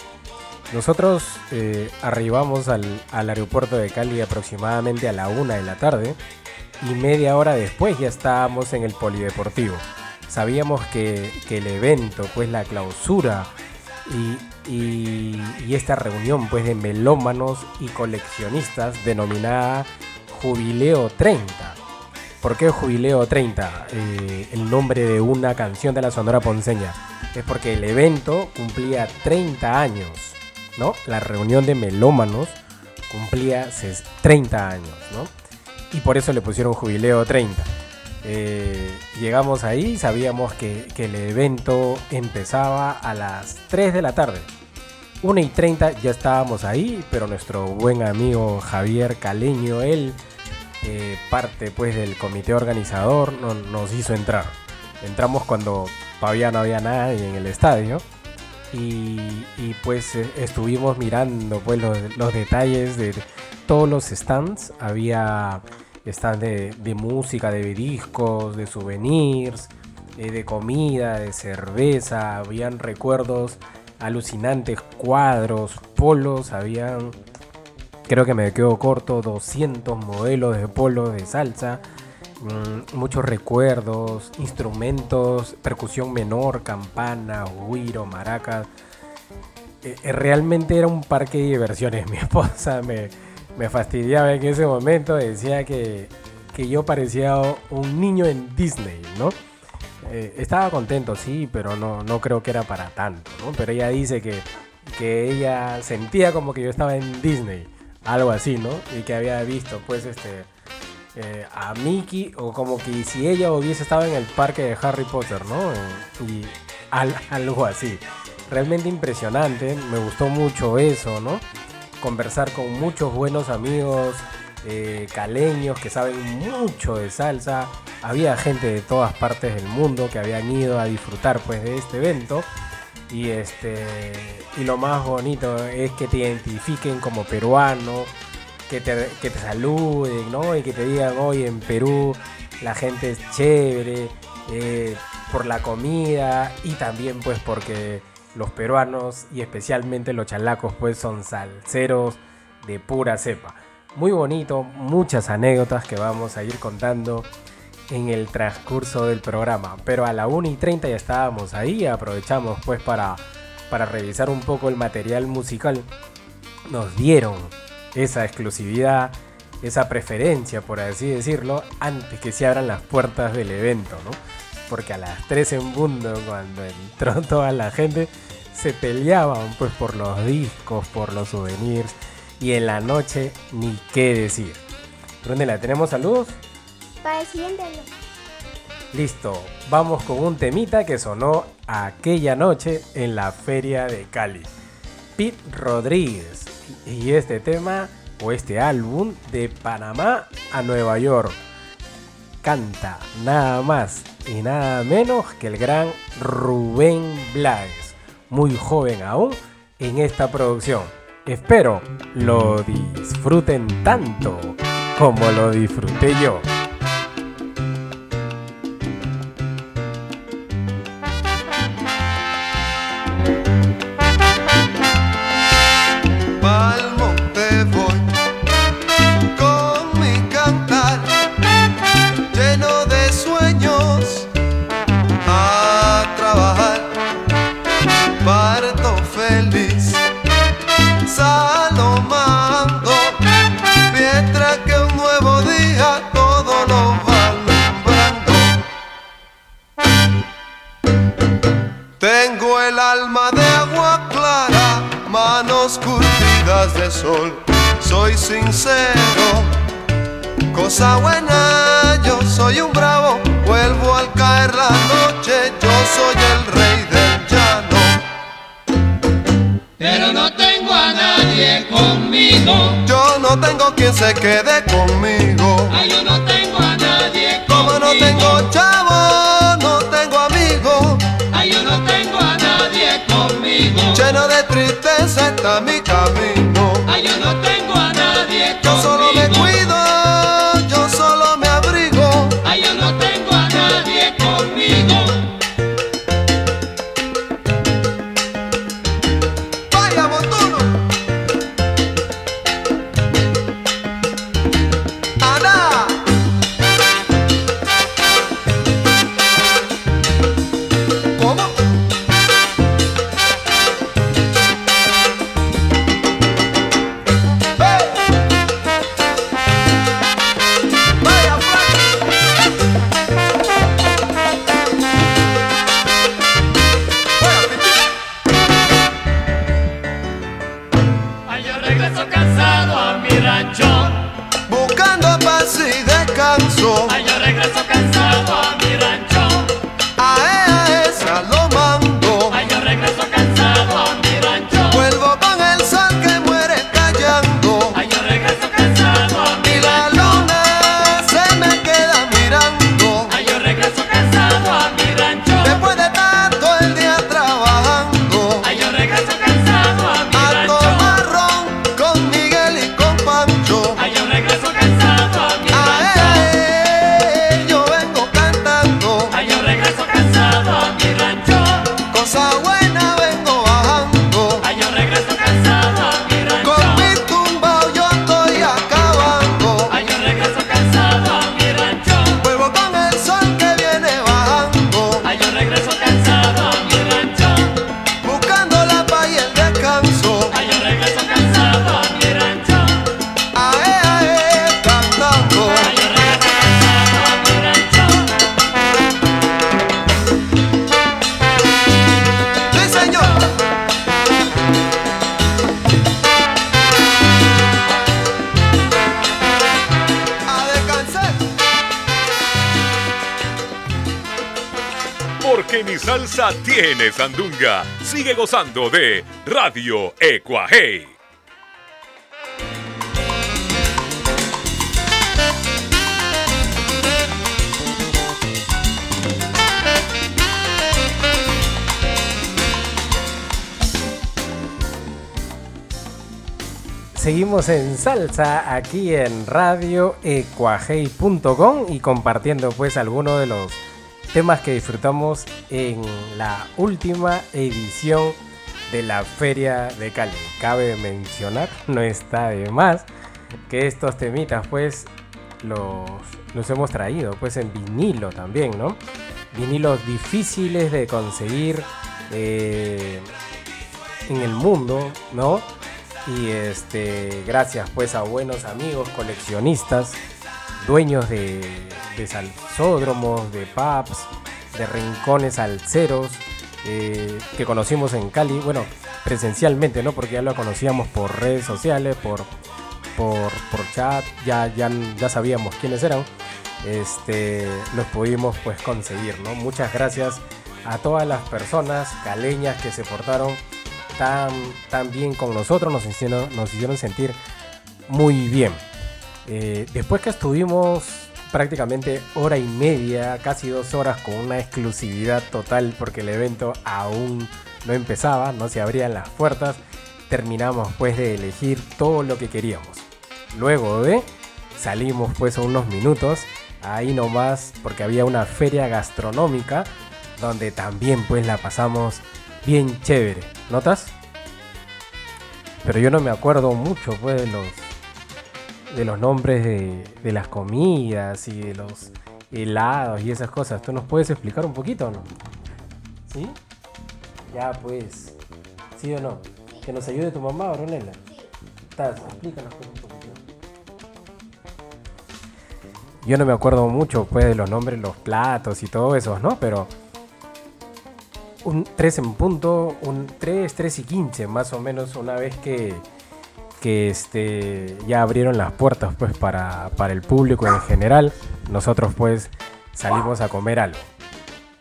Nosotros eh, arribamos al, al aeropuerto de Cali aproximadamente a la una de la tarde y media hora después ya estábamos en el polideportivo. Sabíamos que, que el evento, pues la clausura y, esta reunión pues de melómanos y coleccionistas denominada Jubileo 30. ¿Por qué Jubileo 30? Eh, el nombre de una canción de la Sonora Ponceña. Es porque el evento cumplía 30 años, ¿no? La reunión de melómanos cumplía ses- 30 años, ¿no? Y por eso le pusieron Jubileo 30. Eh, llegamos ahí, sabíamos que, el evento empezaba a las 3 de la tarde. 1 y 30 ya estábamos ahí, pero nuestro buen amigo Javier Caleño, él, eh, parte pues del comité organizador, no- nos hizo entrar. Entramos cuando todavía no había nadie en el estadio. Y, pues eh, estuvimos mirando pues los detalles de todos los stands. Había de, de música, de discos, de souvenirs, eh, de comida, de cerveza. Habían recuerdos alucinantes, cuadros, polos. Habían, creo que me quedo corto, 200 modelos de polos de salsa. Mm, muchos recuerdos, instrumentos, percusión menor, campana, guiro, maracas. Eh, eh, realmente era un parque de diversiones. Mi esposa me, me fastidiaba en ese momento, decía que, que yo parecía un niño en Disney, ¿no? Eh, estaba contento, sí, pero no, no creo que era para tanto, ¿no? Pero ella dice que, que ella sentía como que yo estaba en Disney, algo así, ¿no? Y que había visto, pues, este, eh, a Mickey, o como que si ella hubiese estado en el parque de Harry Potter, ¿no? Y al- algo así. Realmente impresionante, me gustó mucho eso, ¿no? Conversar con muchos buenos amigos eh, caleños que saben mucho de salsa. Había gente de todas partes del mundo que habían ido a disfrutar pues de este evento. Y este y lo más bonito es que te identifiquen como peruano, que te, que te saluden, ¿no? Y que te digan, hoy en Perú la gente es chévere, eh, por la comida y también pues porque los peruanos y especialmente los chalacos pues son salseros de pura cepa. Muy bonito, muchas anécdotas que vamos a ir contando en el transcurso del programa. Pero a la 1 y 30 ya estábamos ahí, aprovechamos pues para, para revisar un poco el material musical. Nos dieron esa exclusividad, esa preferencia, por así decirlo, antes que se abran las puertas del evento, ¿no? Porque a las 3 en punto, cuando entró toda la gente, se peleaban pues por los discos, por los souvenirs, y en la noche ni qué decir. ¿Dónde la tenemos saludos? Para el siguiente. Listo, vamos con un temita que sonó aquella noche en la feria de Cali. Pete Rodríguez. Y este tema o este álbum de Panamá a Nueva York. Canta nada más y nada menos que el gran Rubén Blades. Muy joven aún en esta producción. Espero lo disfruten tanto como lo disfruté yo. De sol. Soy sincero, cosa buena, yo soy un bravo. Vuelvo al caer la noche, yo soy el rey del llano. Pero no tengo a nadie conmigo. Yo no tengo quien se quede conmigo. Ay, yo no tengo a nadie conmigo. Como no tengo Lleno de tristeza está mi camino. Ay, yo no tengo tiene sandunga. Sigue gozando de Radio Ecuaje. Seguimos en salsa aquí en radioecuajei.com y compartiendo pues algunos de los temas que disfrutamos en la última edición de la Feria de Cali. Cabe mencionar, no está de más, que estos temitas pues los, los hemos traído pues en vinilo también, ¿no? Vinilos difíciles de conseguir eh, en el mundo, ¿no? Y este, gracias pues a buenos amigos, coleccionistas, dueños de, de salsódromos, de pubs, de rincones salseros, eh, que conocimos en Cali, bueno, presencialmente, ¿no? Porque ya lo conocíamos por redes sociales, por, por, por chat, ya, ya, ya sabíamos quiénes eran. Este, los pudimos pues conseguir, ¿no? Muchas gracias a todas las personas caleñas que se portaron tan, tan bien con nosotros, nos hicieron, nos hicieron sentir muy bien. Eh, después que estuvimos prácticamente hora y media, casi dos horas con una exclusividad total porque el evento aún no empezaba, no se abrían las puertas, terminamos pues de elegir todo lo que queríamos. Luego de salimos pues unos minutos, ahí nomás porque había una feria gastronómica donde también pues la pasamos bien chévere. ¿Notas? Pero yo no me acuerdo mucho pues de los de los nombres de, de las comidas y de los helados y esas cosas. ¿Tú nos puedes explicar un poquito o no? ¿Sí? Ya pues. ¿Sí o no? Que nos ayude tu mamá, Brunella. Taz, explícanos un poquito. Yo no me acuerdo mucho pues de los nombres, los platos y todo eso, ¿no? Pero un 3 en punto, un 3, 3 y 15, más o menos, una vez que, que este, ya abrieron las puertas pues para, para el público en general. Nosotros pues salimos a comer algo.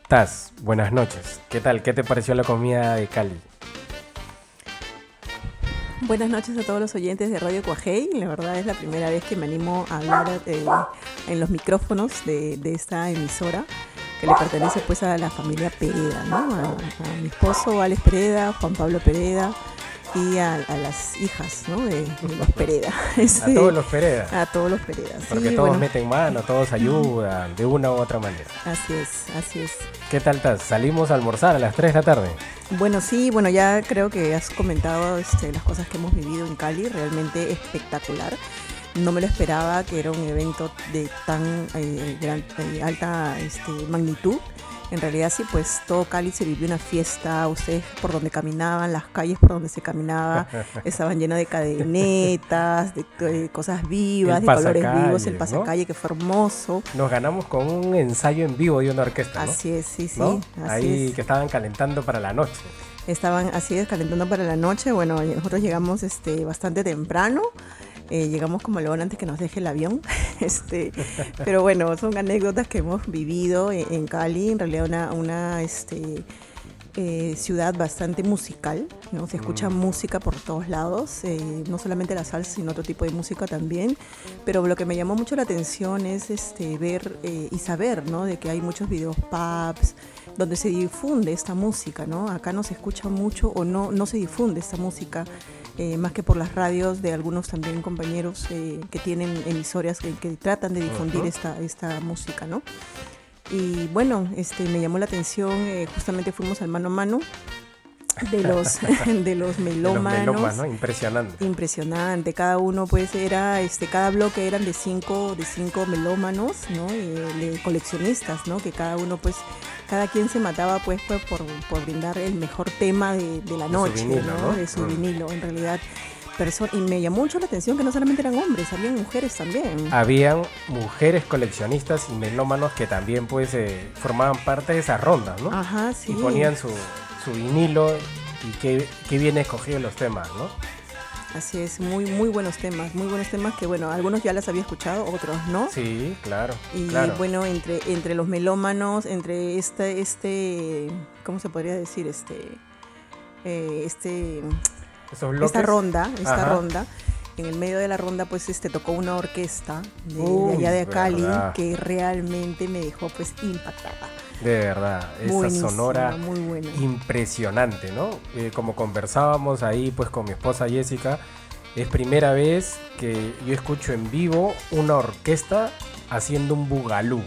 Taz, buenas noches. ¿Qué tal? ¿Qué te pareció la comida de Cali? Buenas noches a todos los oyentes de Radio Cuajei. La verdad es la primera vez que me animo a hablar eh, en los micrófonos de, de esta emisora que le pertenece pues a la familia Pereda, ¿no? A, mi esposo Alex Pereda, Juan Pablo Pereda y a, a las hijas, ¿no? De, de los Pereda. A todos los Peredas. A todos los Pereda. Porque todos bueno, meten mano, todos ayudan, de una u otra manera. Así es, así es. ¿Qué tal, Taz? Salimos a almorzar a las 3 de la tarde. Bueno, sí, bueno, ya creo que has comentado este, las cosas que hemos vivido en Cali, realmente espectacular. No me lo esperaba que era un evento de tan eh, gran- eh, alta este, magnitud. En realidad sí, pues todo Cali se vivió una fiesta, ustedes por donde caminaban, las calles por donde se caminaba, estaban llenas de cadenetas, de, de cosas vivas, El de colores vivos, el ¿no? pasacalle que fue hermoso. Nos ganamos con un ensayo en vivo de una orquesta, ¿no? Así es, sí, sí. ¿No? así Ahí es. que estaban calentando para la noche. Estaban así descalentando para la noche. Bueno, nosotros llegamos este, bastante temprano. Eh, llegamos como hora antes que nos deje el avión. Este, pero bueno, son anécdotas que hemos vivido en, en Cali. En realidad una, una este, eh, ciudad bastante musical. ¿no? Se escucha música por todos lados. eh, no solamente la salsa, sino otro tipo de música también. Pero lo que me llamó mucho la atención es este, ver eh, y saber ¿no? de que hay muchos videos pubs donde se difunde esta música, ¿no? Acá no se escucha mucho o no, no se difunde esta música, eh, más que por las radios de algunos también compañeros eh, que tienen emisoras que, que tratan de difundir Ujú. esta, esta música, ¿no? Y bueno, este, me llamó la atención, eh, justamente fuimos al mano a mano de los, de los De melómanos. Los melomas, ¿no? Impresionante. Impresionante, cada uno pues era, este, cada bloque eran de cinco, de cinco melómanos, ¿no? Eh, de coleccionistas, ¿no? Que cada uno pues, cada quien se mataba pues, pues, por, por brindar el mejor tema de, de la su noche, vinilo, ¿no? ¿no? De su Mm. vinilo, en realidad. y me llamó mucho la atención que no solamente eran hombres, habían mujeres también. Habían mujeres coleccionistas y melómanos que también pues eh, formaban parte de esas rondas, ¿no? Ajá, sí. Y ponían su, su vinilo y qué, qué bien escogidos los temas, ¿no? Así es, muy, muy buenos temas, muy buenos temas que bueno, algunos ya las había escuchado, otros no. Sí, claro. Y claro. bueno, entre, entre los melómanos, entre este, este, ¿cómo se podría decir? Este, eh, este, esta ronda, esta Ajá. ronda. En el medio de la ronda, pues, este, tocó una orquesta de, allá de Cali verdad. que realmente me dejó, pues, impactada. De verdad, esa sonora muy buena. impresionante, ¿no? Eh, como conversábamos ahí pues con mi esposa Jessica, es primera vez que yo escucho en vivo una orquesta haciendo un bugalú,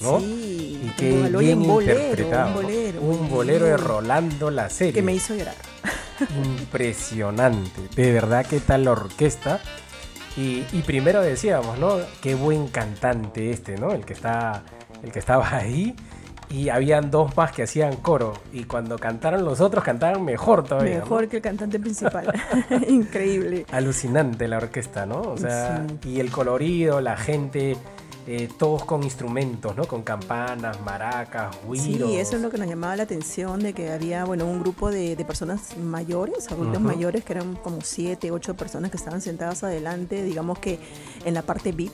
¿no? Sí, y que y bien un bolero, interpretado, un bolero, Un bolero de. Rolando la serie. Que me hizo llorar. Impresionante, de verdad que tal la orquesta. Y, y primero decíamos, ¿no? Qué buen cantante este, ¿no? El que está, el que estaba ahí. Y habían dos más que hacían coro. Y cuando cantaron los otros, cantaban mejor todavía. ¿no? Mejor que el cantante principal. Increíble. Alucinante la orquesta, ¿no? O sea, y el colorido, la gente, eh, todos con instrumentos, ¿no? Con campanas, maracas, güiros. Sí, eso es lo que nos llamaba la atención, de que había, bueno, un grupo de, de personas mayores, adultos mayores, que eran como siete, ocho personas que estaban sentadas adelante, digamos que en la parte VIP.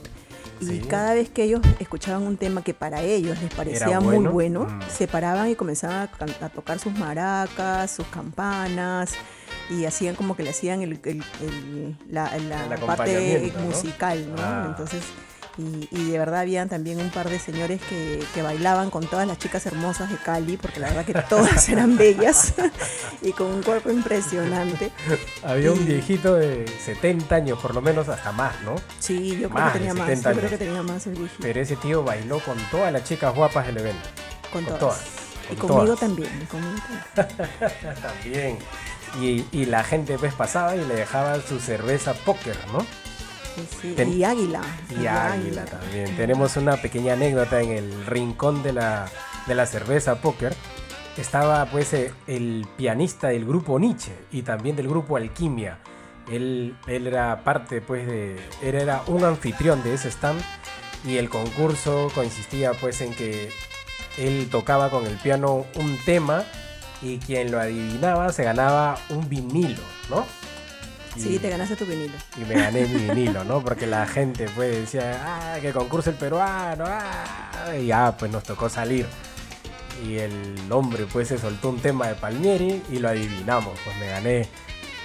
Y Sí. cada vez que ellos escuchaban un tema que para ellos les parecía muy bueno, mm. se paraban y comenzaban a, tocar sus maracas, sus campanas, y hacían como que le hacían el, el- el- la, la El parte musical, ¿no? Ah. Entonces, y, y de verdad habían también un par de señores que, que bailaban con todas las chicas hermosas de Cali, porque la verdad que todas eran bellas y con un cuerpo impresionante. Había un viejito de 70 años, por lo menos hasta más, ¿no? Sí, yo creo que tenía más, 70 yo creo que tenía más el viejito. Pero ese tío bailó con todas las chicas guapas del evento. con, con todas. todas, Y con conmigo todas. también, y conmigo también. También. Y, y la gente pues pasaba y le dejaba su cerveza póker, ¿no? Sí, sí, Ten- Y águila. Y águila también. Tenemos una pequeña anécdota en el rincón de la, de la cerveza póker. Estaba pues eh, el pianista del grupo Nietzsche y también del grupo Alquimia. Él, él era parte pues de... Él era un anfitrión de ese stand y el concurso consistía pues en que él tocaba con el piano un tema y quien lo adivinaba se ganaba un vinilo, ¿no? Sí, te ganaste tu vinilo. Y me gané mi vinilo, ¿no? Porque la gente pues decía, ah, que concurso el peruano, ah, y ya pues nos tocó salir. Y el hombre pues se soltó un tema de Palmieri y lo adivinamos, pues me gané,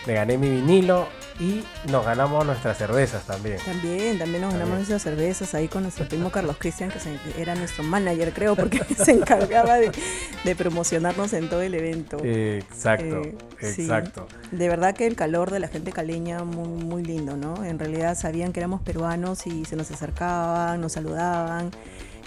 me gané mi vinilo y nos ganamos nuestras cervezas también. También, también nos ganamos También. esas cervezas ahí con nuestro primo Carlos Cristian, que se- era nuestro manager, creo, porque se encargaba de, de promocionarnos en todo el evento. Exacto, Eh, sí. exacto. De verdad que el calor de la gente caleña muy, muy lindo, ¿no? En realidad sabían que éramos peruanos y se nos acercaban, nos saludaban.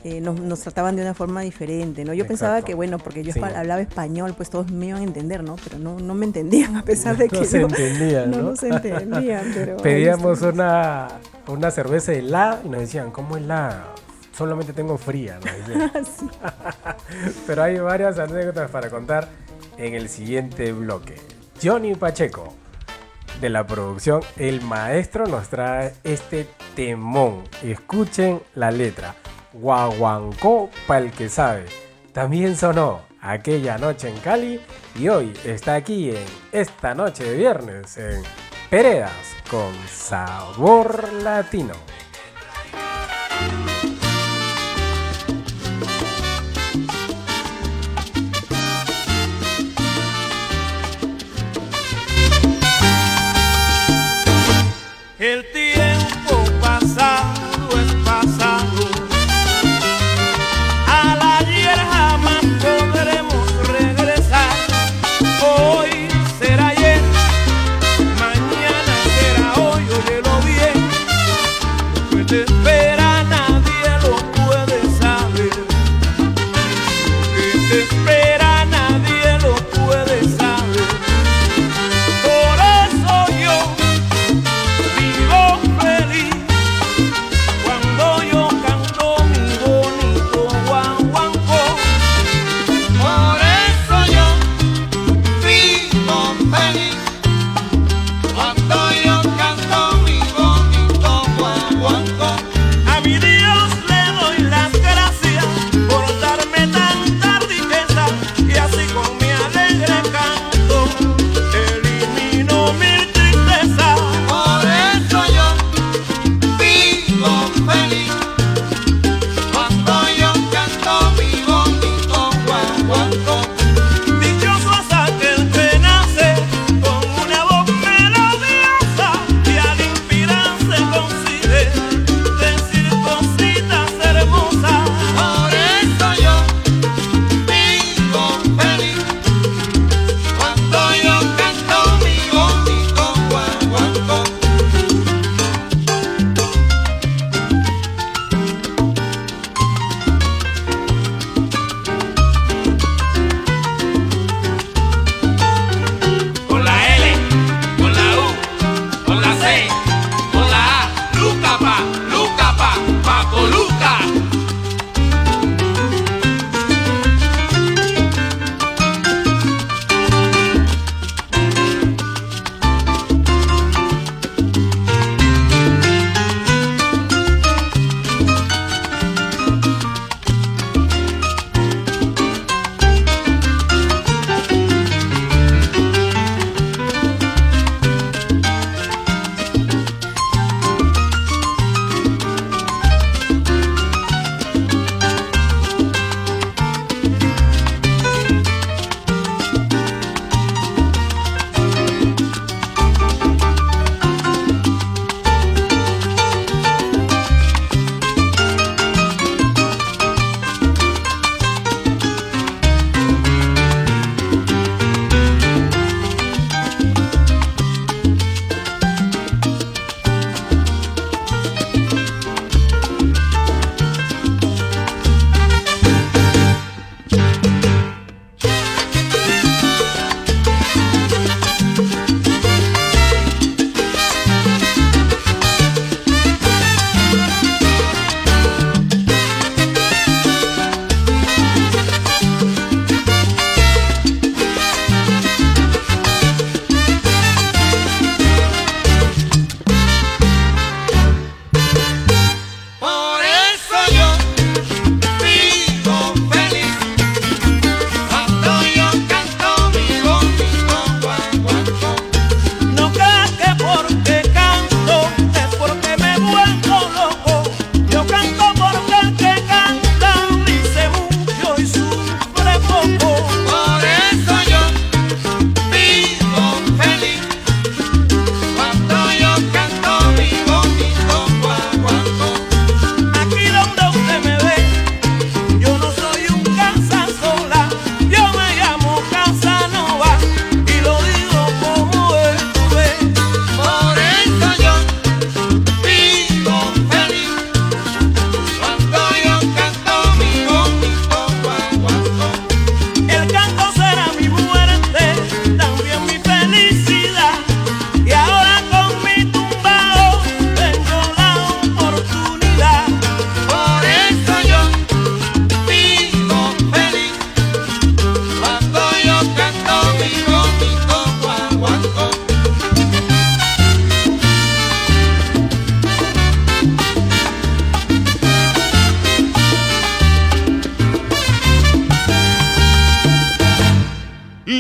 Eh, nos, nos trataban de una forma diferente, ¿no? Yo pensaba que, bueno, porque yo Sí. hablaba español, pues todos me iban a entender, ¿no? Pero no, no me entendían, a pesar de que No se yo- entendían, no ¿no? nos entendían, pero... Pedíamos una, una cerveza helada y nos decían, ¿cómo helada? Solamente tengo fría, nos decían. Sí. Pero hay varias anécdotas para contar en el siguiente bloque. Johnny Pacheco, de la producción El Maestro, nos trae este temón. Escuchen la letra. Guaguancó pa'l que sabe. También sonó aquella noche en Cali y hoy está aquí en esta noche de viernes en Peredas con sabor latino. El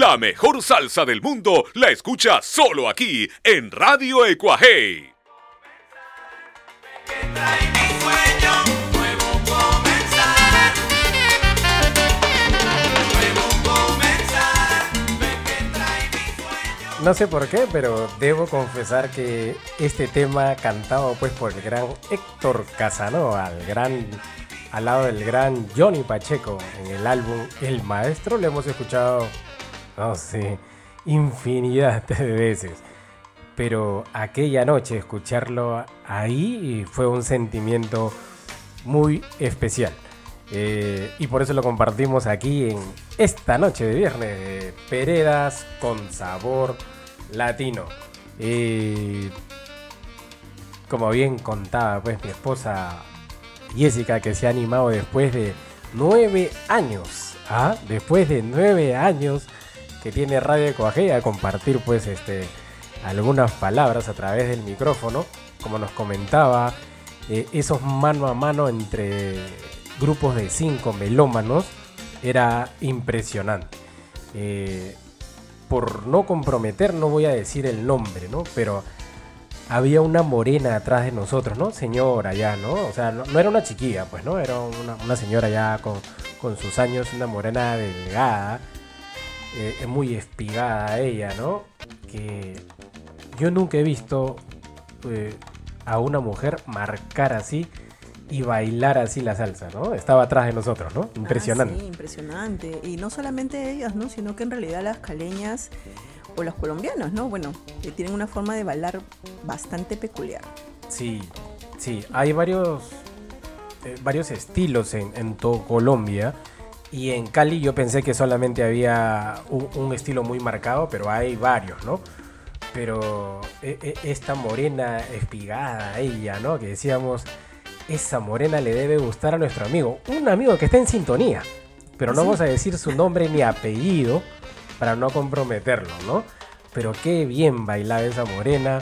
La mejor salsa del mundo la escucha solo aquí en Radio Ecuajei. No sé por qué, pero debo confesar que este tema cantado pues por el gran Héctor Casanova, al gran al lado del gran Johnny Pacheco en el álbum El Maestro lo hemos escuchado no sé, infinidad de veces. Pero aquella noche escucharlo ahí fue un sentimiento muy especial. Eh, y por eso lo compartimos aquí en esta noche de viernes de Peredas con sabor latino. Eh, como bien contaba pues mi esposa Jessica que se ha animado después de nueve años. ¿ah? Después de nueve años que tiene Radio Coaje a compartir pues este algunas palabras a través del micrófono, como nos comentaba, eh, esos mano a mano entre grupos de cinco melómanos era impresionante. Eh, por no comprometer, no voy a decir el nombre, ¿no? Pero había una morena atrás de nosotros, ¿no? Señora ya, ¿no? O sea, no, no era una chiquilla, pues, ¿no? Era una, una señora ya con, con, sus años, una morena delgada, eh, muy espigada ella, ¿no? Que yo nunca he visto eh, a una mujer marcar así y bailar así la salsa, ¿no? Estaba atrás de nosotros, ¿no? Impresionante. Ah, sí, impresionante. Y no solamente ellas, ¿no? Sino que en realidad las caleñas o los colombianos, ¿no? Bueno, que tienen una forma de bailar bastante peculiar. Sí, sí, hay varios, eh, varios estilos en, en todo Colombia. Y en Cali yo pensé que solamente había un, un estilo muy marcado, pero hay varios, ¿no? Pero e- e- esta morena espigada, ella, ¿no? Que decíamos, esa morena le debe gustar a nuestro amigo. Un amigo que está en sintonía. Pero no ¿Ah, sí? vamos a decir su nombre ni apellido para no comprometerlo, ¿no? Pero qué bien bailaba esa morena.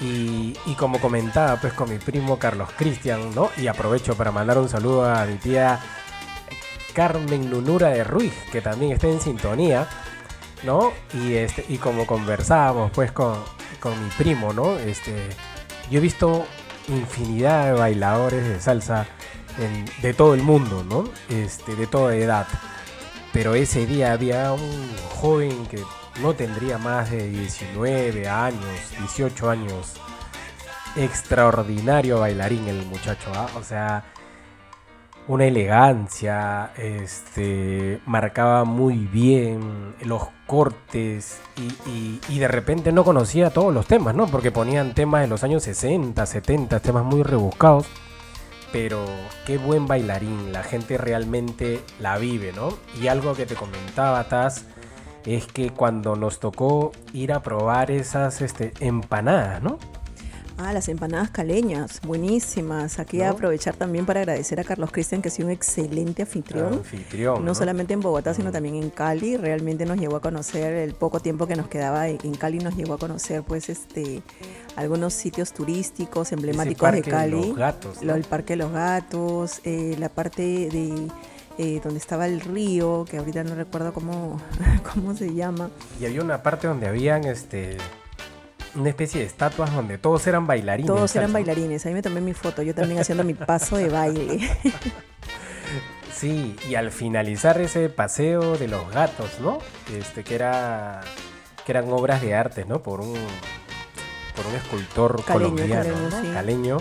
Y, y como comentaba pues con mi primo Carlos Cristian, ¿no? Y aprovecho para mandar un saludo a mi tía Carmen Nunura de Ruiz, que también está en sintonía, ¿no? Y, este, y como conversábamos pues con, con mi primo, ¿no? Este, yo he visto infinidad de bailadores de salsa de todo el mundo, ¿no? Este, de toda edad. Pero ese día había un joven que no tendría más de 19 años, 18 años. Extraordinario bailarín el muchacho, ¿ah? O sea, una elegancia, este, marcaba muy bien los cortes y, y- de repente no conocía todos los temas, ¿no? Porque ponían temas de los años 60, 70, temas muy rebuscados. Pero qué buen bailarín, la gente realmente la vive, ¿no? Y algo que te comentaba, Taz, es que cuando nos tocó ir a probar esas este, empanadas, ¿no? Ah, las empanadas caleñas, buenísimas. Aquí ¿No? aprovechar también para agradecer a Carlos Cristian, que ha sido un excelente anfitrión. Anfitrión. No solamente en Bogotá, sino también en Cali. Realmente nos llevó a conocer el poco tiempo que nos quedaba en Cali, nos llevó a conocer, pues, este, algunos sitios turísticos emblemáticos de Parque de Cali. los Gatos, ¿no? El Parque de los Gatos, eh, la parte de eh, donde estaba el río, que ahorita no recuerdo cómo, cómo se llama. Y había una parte donde habían este una especie de estatuas donde todos eran bailarines. Todos eran bailarines. Ahí me tomé mi foto, yo también haciendo mi paso de baile. Sí, y al finalizar ese paseo de los gatos, ¿no? Este que era que eran obras de arte, ¿no? Por un por un escultor Caleño, colombiano, caleño, ¿no? sí. Caleño,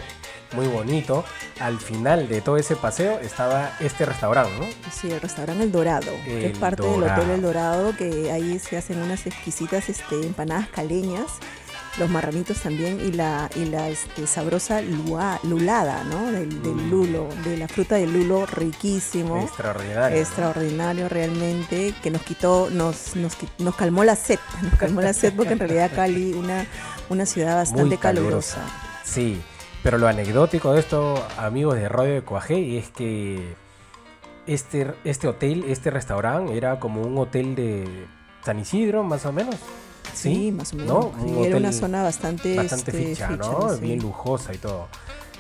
muy bonito. Al final de todo ese paseo estaba este restaurante, ¿no? Sí, el restaurante El Dorado, que es parte del. Hotel El Dorado, que ahí se hacen unas exquisitas este, empanadas caleñas, los marranitos también, y la, y la este, sabrosa lua- lulada, ¿no? Del, del Mm. lulo, de la fruta del lulo, riquísimo. Extraordinario. ¿no? Extraordinario realmente, que nos quitó, nos, nos, nos calmó la sed, nos calmó la sed porque en realidad Cali, una, una ciudad bastante calurosa. Sí, pero lo anecdótico de esto, amigos de Radio de Coajé, es que este, este hotel, este restaurante, era como un hotel de San Isidro, más o menos. Sí, más o menos. ¿no? Sí, Un era una zona bastante, bastante este, ficha, ficha, ¿no? sí. Bien lujosa y todo.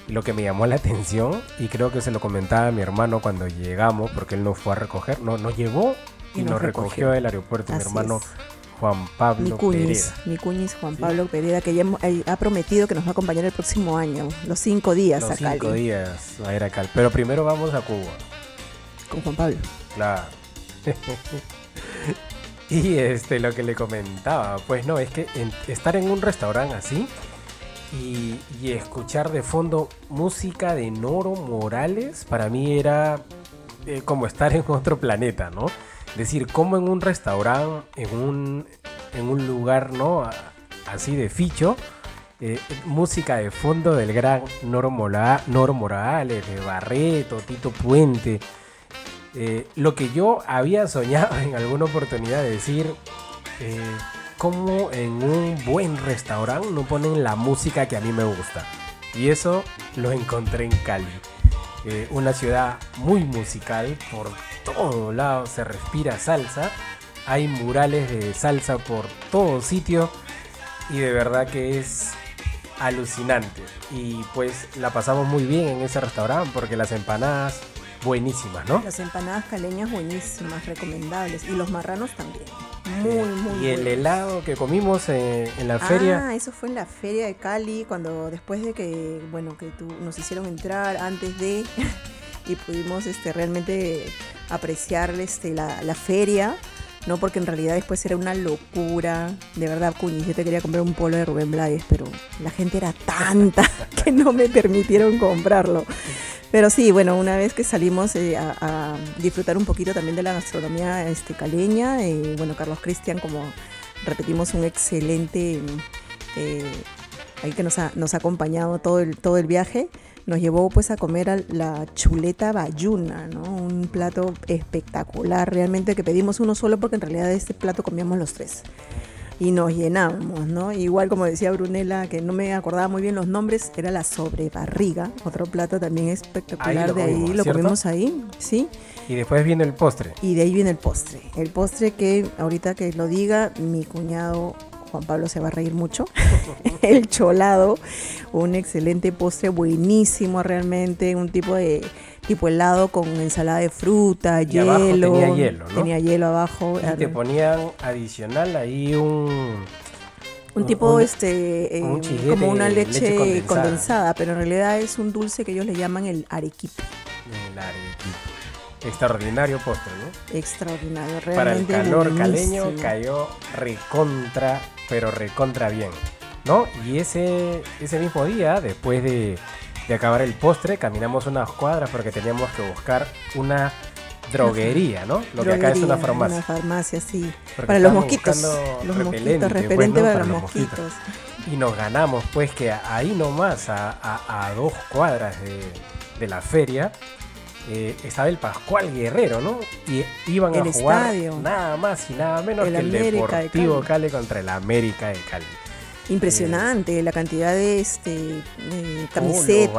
Y Lo que me llamó la atención, y creo que se lo comentaba a mi hermano cuando llegamos, porque él nos fue a recoger, no, nos llevó y, nos recogió del aeropuerto mi Así hermano es. Juan Mi Pablo cuñis, Pereda. mi cuñis Juan Sí. Pablo Pereda, que ya ha prometido que nos va a acompañar el próximo año, los cinco días Los a Cali, cinco días a ir a Cali. Pero primero vamos a Cuba. con Juan Pablo. Claro. y este, lo que le comentaba, pues no, es que estar en un restaurante así y, y escuchar de fondo música de Noro Morales, para mí era eh, como estar en otro planeta, ¿no? Decir, como en un restaurante, en un, en un lugar, ¿no? Así de ficho, eh, música de fondo del gran Noro, Noro Morales, de Barreto, Tito Puente. Eh, lo que yo había soñado en alguna oportunidad de decir, eh, cómo en un buen restaurante no ponen la música que a mí me gusta. Y eso lo encontré en Cali. Eh, una ciudad muy musical, por todos lados se respira salsa. Hay murales de salsa por todo sitio y de verdad que es alucinante. Y pues la pasamos muy bien en ese restaurante porque las empanadas buenísimas, ¿no? Las empanadas caleñas buenísimas, recomendables. Y los marranos también. Muy, muy Y el buenos. helado que comimos eh, en la feria, Ah, eso fue en la feria de Cali, cuando después de que, bueno, que tú, nos hicieron entrar antes de y pudimos este, realmente apreciar este, la, la feria, ¿no? Porque en realidad después era una locura. De verdad, Cuñi, yo te quería comprar un polo de Rubén Blades, pero la gente era tanta que no me permitieron comprarlo. Pero sí, bueno, una vez que salimos eh, a, disfrutar un poquito también de la gastronomía este, caleña, eh, bueno, Carlos Cristian, como repetimos, un excelente eh, ahí que nos ha, nos ha acompañado todo el, todo el viaje, nos llevó pues a comer a la chuleta bayuna, ¿no? Un plato espectacular, realmente que pedimos uno solo porque en realidad de este plato comíamos los tres. Y nos llenamos, ¿no? Igual como decía Brunella, que no me acordaba muy bien los nombres, era la sobrebarriga, otro plato también espectacular Ahí de ahí, lo ¿cierto? comimos ahí, ¿sí? y después viene el postre. Y de ahí viene el postre. El postre que ahorita que lo diga, mi cuñado Juan Pablo se va a reír mucho. el cholado, un excelente postre, buenísimo realmente, un tipo de tipo helado con ensalada de fruta, Y abajo hielo. tenía hielo, ¿no? Tenía hielo abajo. Y te ponían adicional ahí un... un tipo un- este eh, un chiguete como una leche, leche condensada. condensada. pero en realidad es un dulce que ellos le llaman el arequipe. el arequipe. Extraordinario postre, ¿no? Extraordinario, Para el realmente calor caleño cayó recontra, pero recontra bien, ¿no? Y ese, ese mismo día, después de, de acabar el postre, caminamos unas cuadras porque teníamos que buscar una droguería, ¿no? Lo que acá es una farmacia. Una farmacia, sí. Porque para los mosquitos. Los mosquitos, repelente para, Para los los mosquitos. Y nos ganamos, pues, que ahí nomás, a, a- a dos cuadras de, de la feria, eh, estaba el Pascual Guerrero, ¿no? Y iban a El jugar estadio. nada más y nada menos El que el América de Deportivo Cali. contra el América de Cali. Impresionante la cantidad de este eh, camisetas,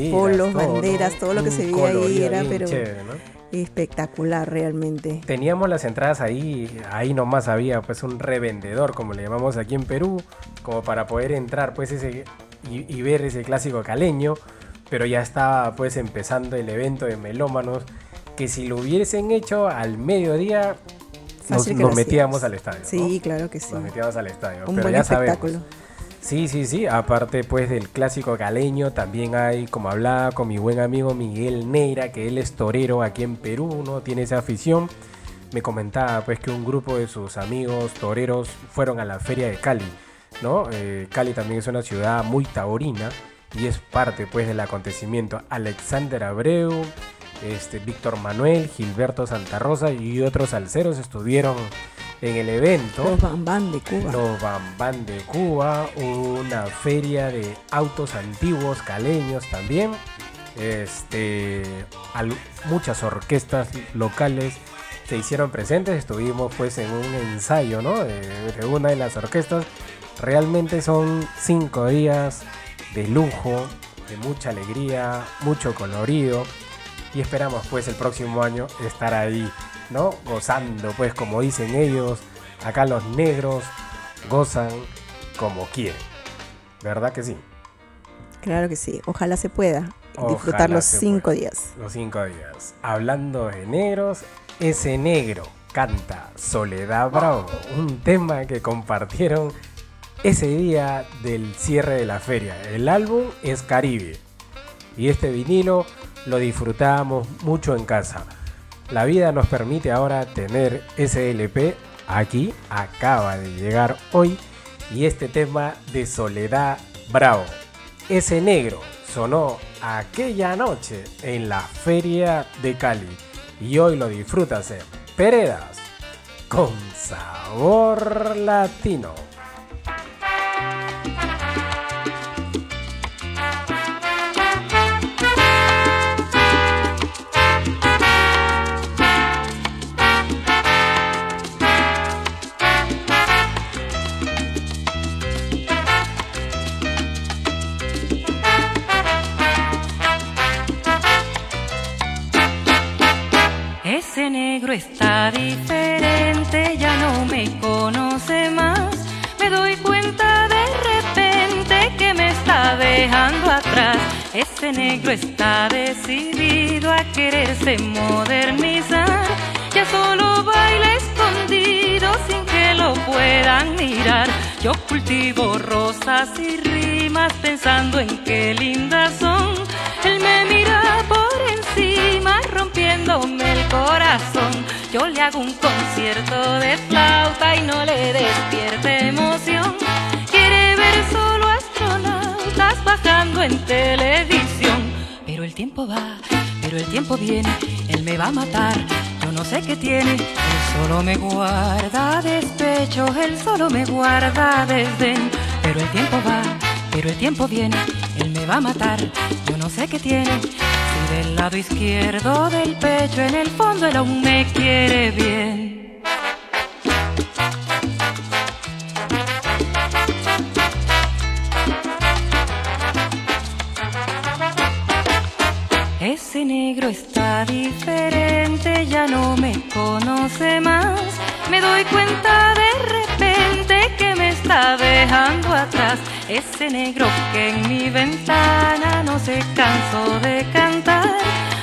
banderas, polos, todo, ¿no? banderas, todo lo que Un se veía ahí era pero chévere, ¿no? espectacular realmente. Teníamos las entradas ahí, ahí nomás había pues un revendedor, como le llamamos aquí en Perú, como para poder entrar pues ese y, y ver ese clásico caleño, pero ya estaba pues empezando el evento de melómanos, que si lo hubiesen hecho al mediodía nos, metíamos al estadio. ¿no? Sí, claro que sí. Nos metíamos al estadio, Un pero buen ya sabemos. espectáculo. Sí, sí, sí. Aparte, pues, del clásico caleño, también hay, como hablaba con mi buen amigo Miguel Neira, que él es torero aquí en Perú, ¿no? Tiene esa afición. Me comentaba, pues, que un grupo de sus amigos toreros fueron a la feria de Cali, ¿no? Eh, Cali también es una ciudad muy taurina y es parte, pues, del acontecimiento. Alexander Abreu, este, Víctor Manuel, Gilberto Santa Rosa y otros salseros estuvieron en el evento. Los Bambán de Cuba. Los Bambán de Cuba, una feria de autos antiguos caleños también. Este, al- muchas orquestas locales se hicieron presentes. Estuvimos pues en un ensayo, ¿no? De, de una de las orquestas. Realmente son cinco días de lujo, de mucha alegría, mucho colorido. Y esperamos pues el próximo año estar ahí, ¿no? Gozando pues como dicen ellos. Acá los negros gozan como quieren. ¿Verdad que sí? Claro que sí. Ojalá se pueda Ojalá disfrutar los cinco pueda. días. Los cinco días. Hablando de negros, ese negro canta Soledad Bravo, un tema que compartieron ese día del cierre de la feria. El álbum es Caribe y este vinilo lo disfrutábamos mucho en casa. La vida nos permite ahora tener ese LP aquí, acaba de llegar hoy y este tema de Soledad Bravo. Ese negro sonó aquella noche en la feria de Cali y hoy lo disfrutas en Peredas con sabor latino. Está diferente, ya no me conoce más. Me doy cuenta de repente que me está dejando atrás. Ese negro está decidido a quererse modernizar. Ya solo baila escondido sin que lo puedan mirar. Yo cultivo rosas y rimas pensando en qué lindas son. Él me mira por rompiéndome el corazón. Yo le hago un concierto de flauta y no le despierte emoción. Quiere ver solo astronautas bajando en televisión. Pero el tiempo va, pero el tiempo viene, él me va a matar. Yo no sé qué tiene, él solo me guarda despecho, él solo me guarda desdén. Pero el tiempo va, pero el tiempo viene, él me va a matar. Yo no sé qué tiene, del lado izquierdo del pecho, en el fondo él aún me quiere bien. Ese negro está diferente, ya no me conoce más. Me doy cuenta de repente que me está dejando atrás. Ese negro que en mi ventana no se cansó de cantar.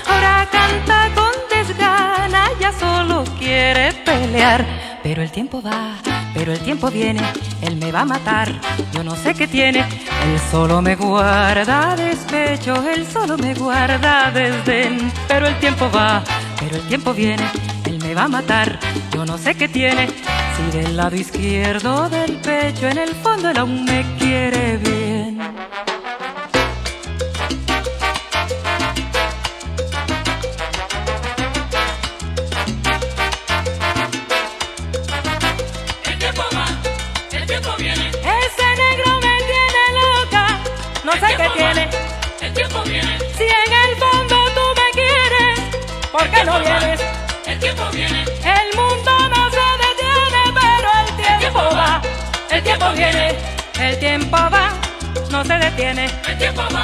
Ahora canta con desgana, ya solo quiere pelear. Pero el tiempo va, pero el tiempo viene, él me va a matar. Yo no sé qué tiene, él solo me guarda despecho, él solo me guarda desdén. Pero el tiempo va, pero el tiempo viene, él me va a matar. Yo no sé qué tiene, si del lado izquierdo del pecho, en el fondo él aún me quiere bien. El tiempo va, el tiempo viene. Ese negro me tiene loca, no sé qué tiene. El tiempo viene. Si en el fondo tú me quieres, ¿por qué no vienes? Tiempo viene, el tiempo va, no se detiene. El tiempo va,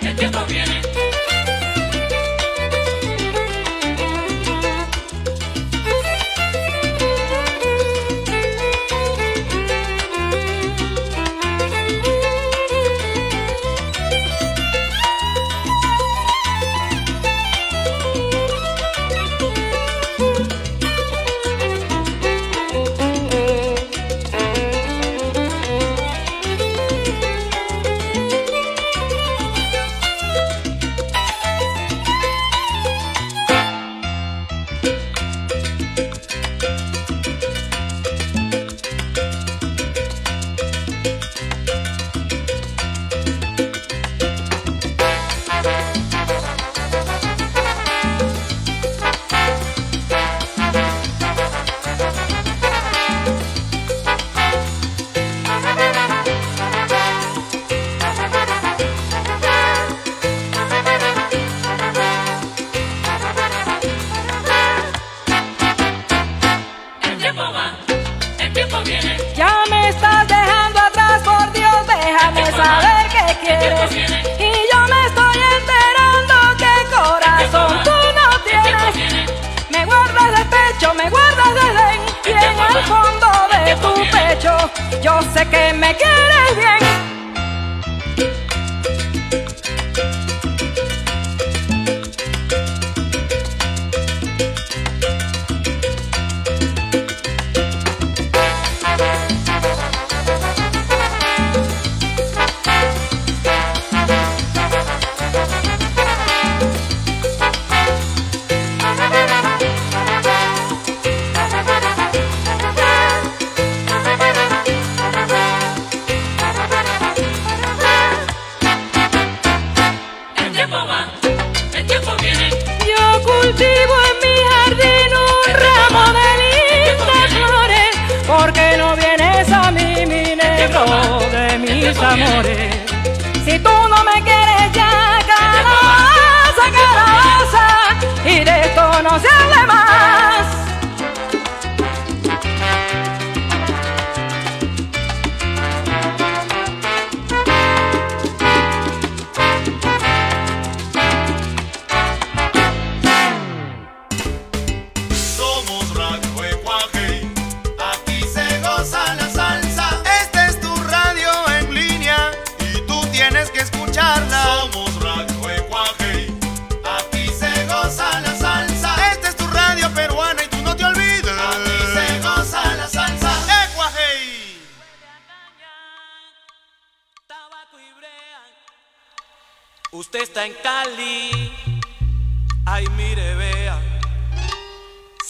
el tiempo viene.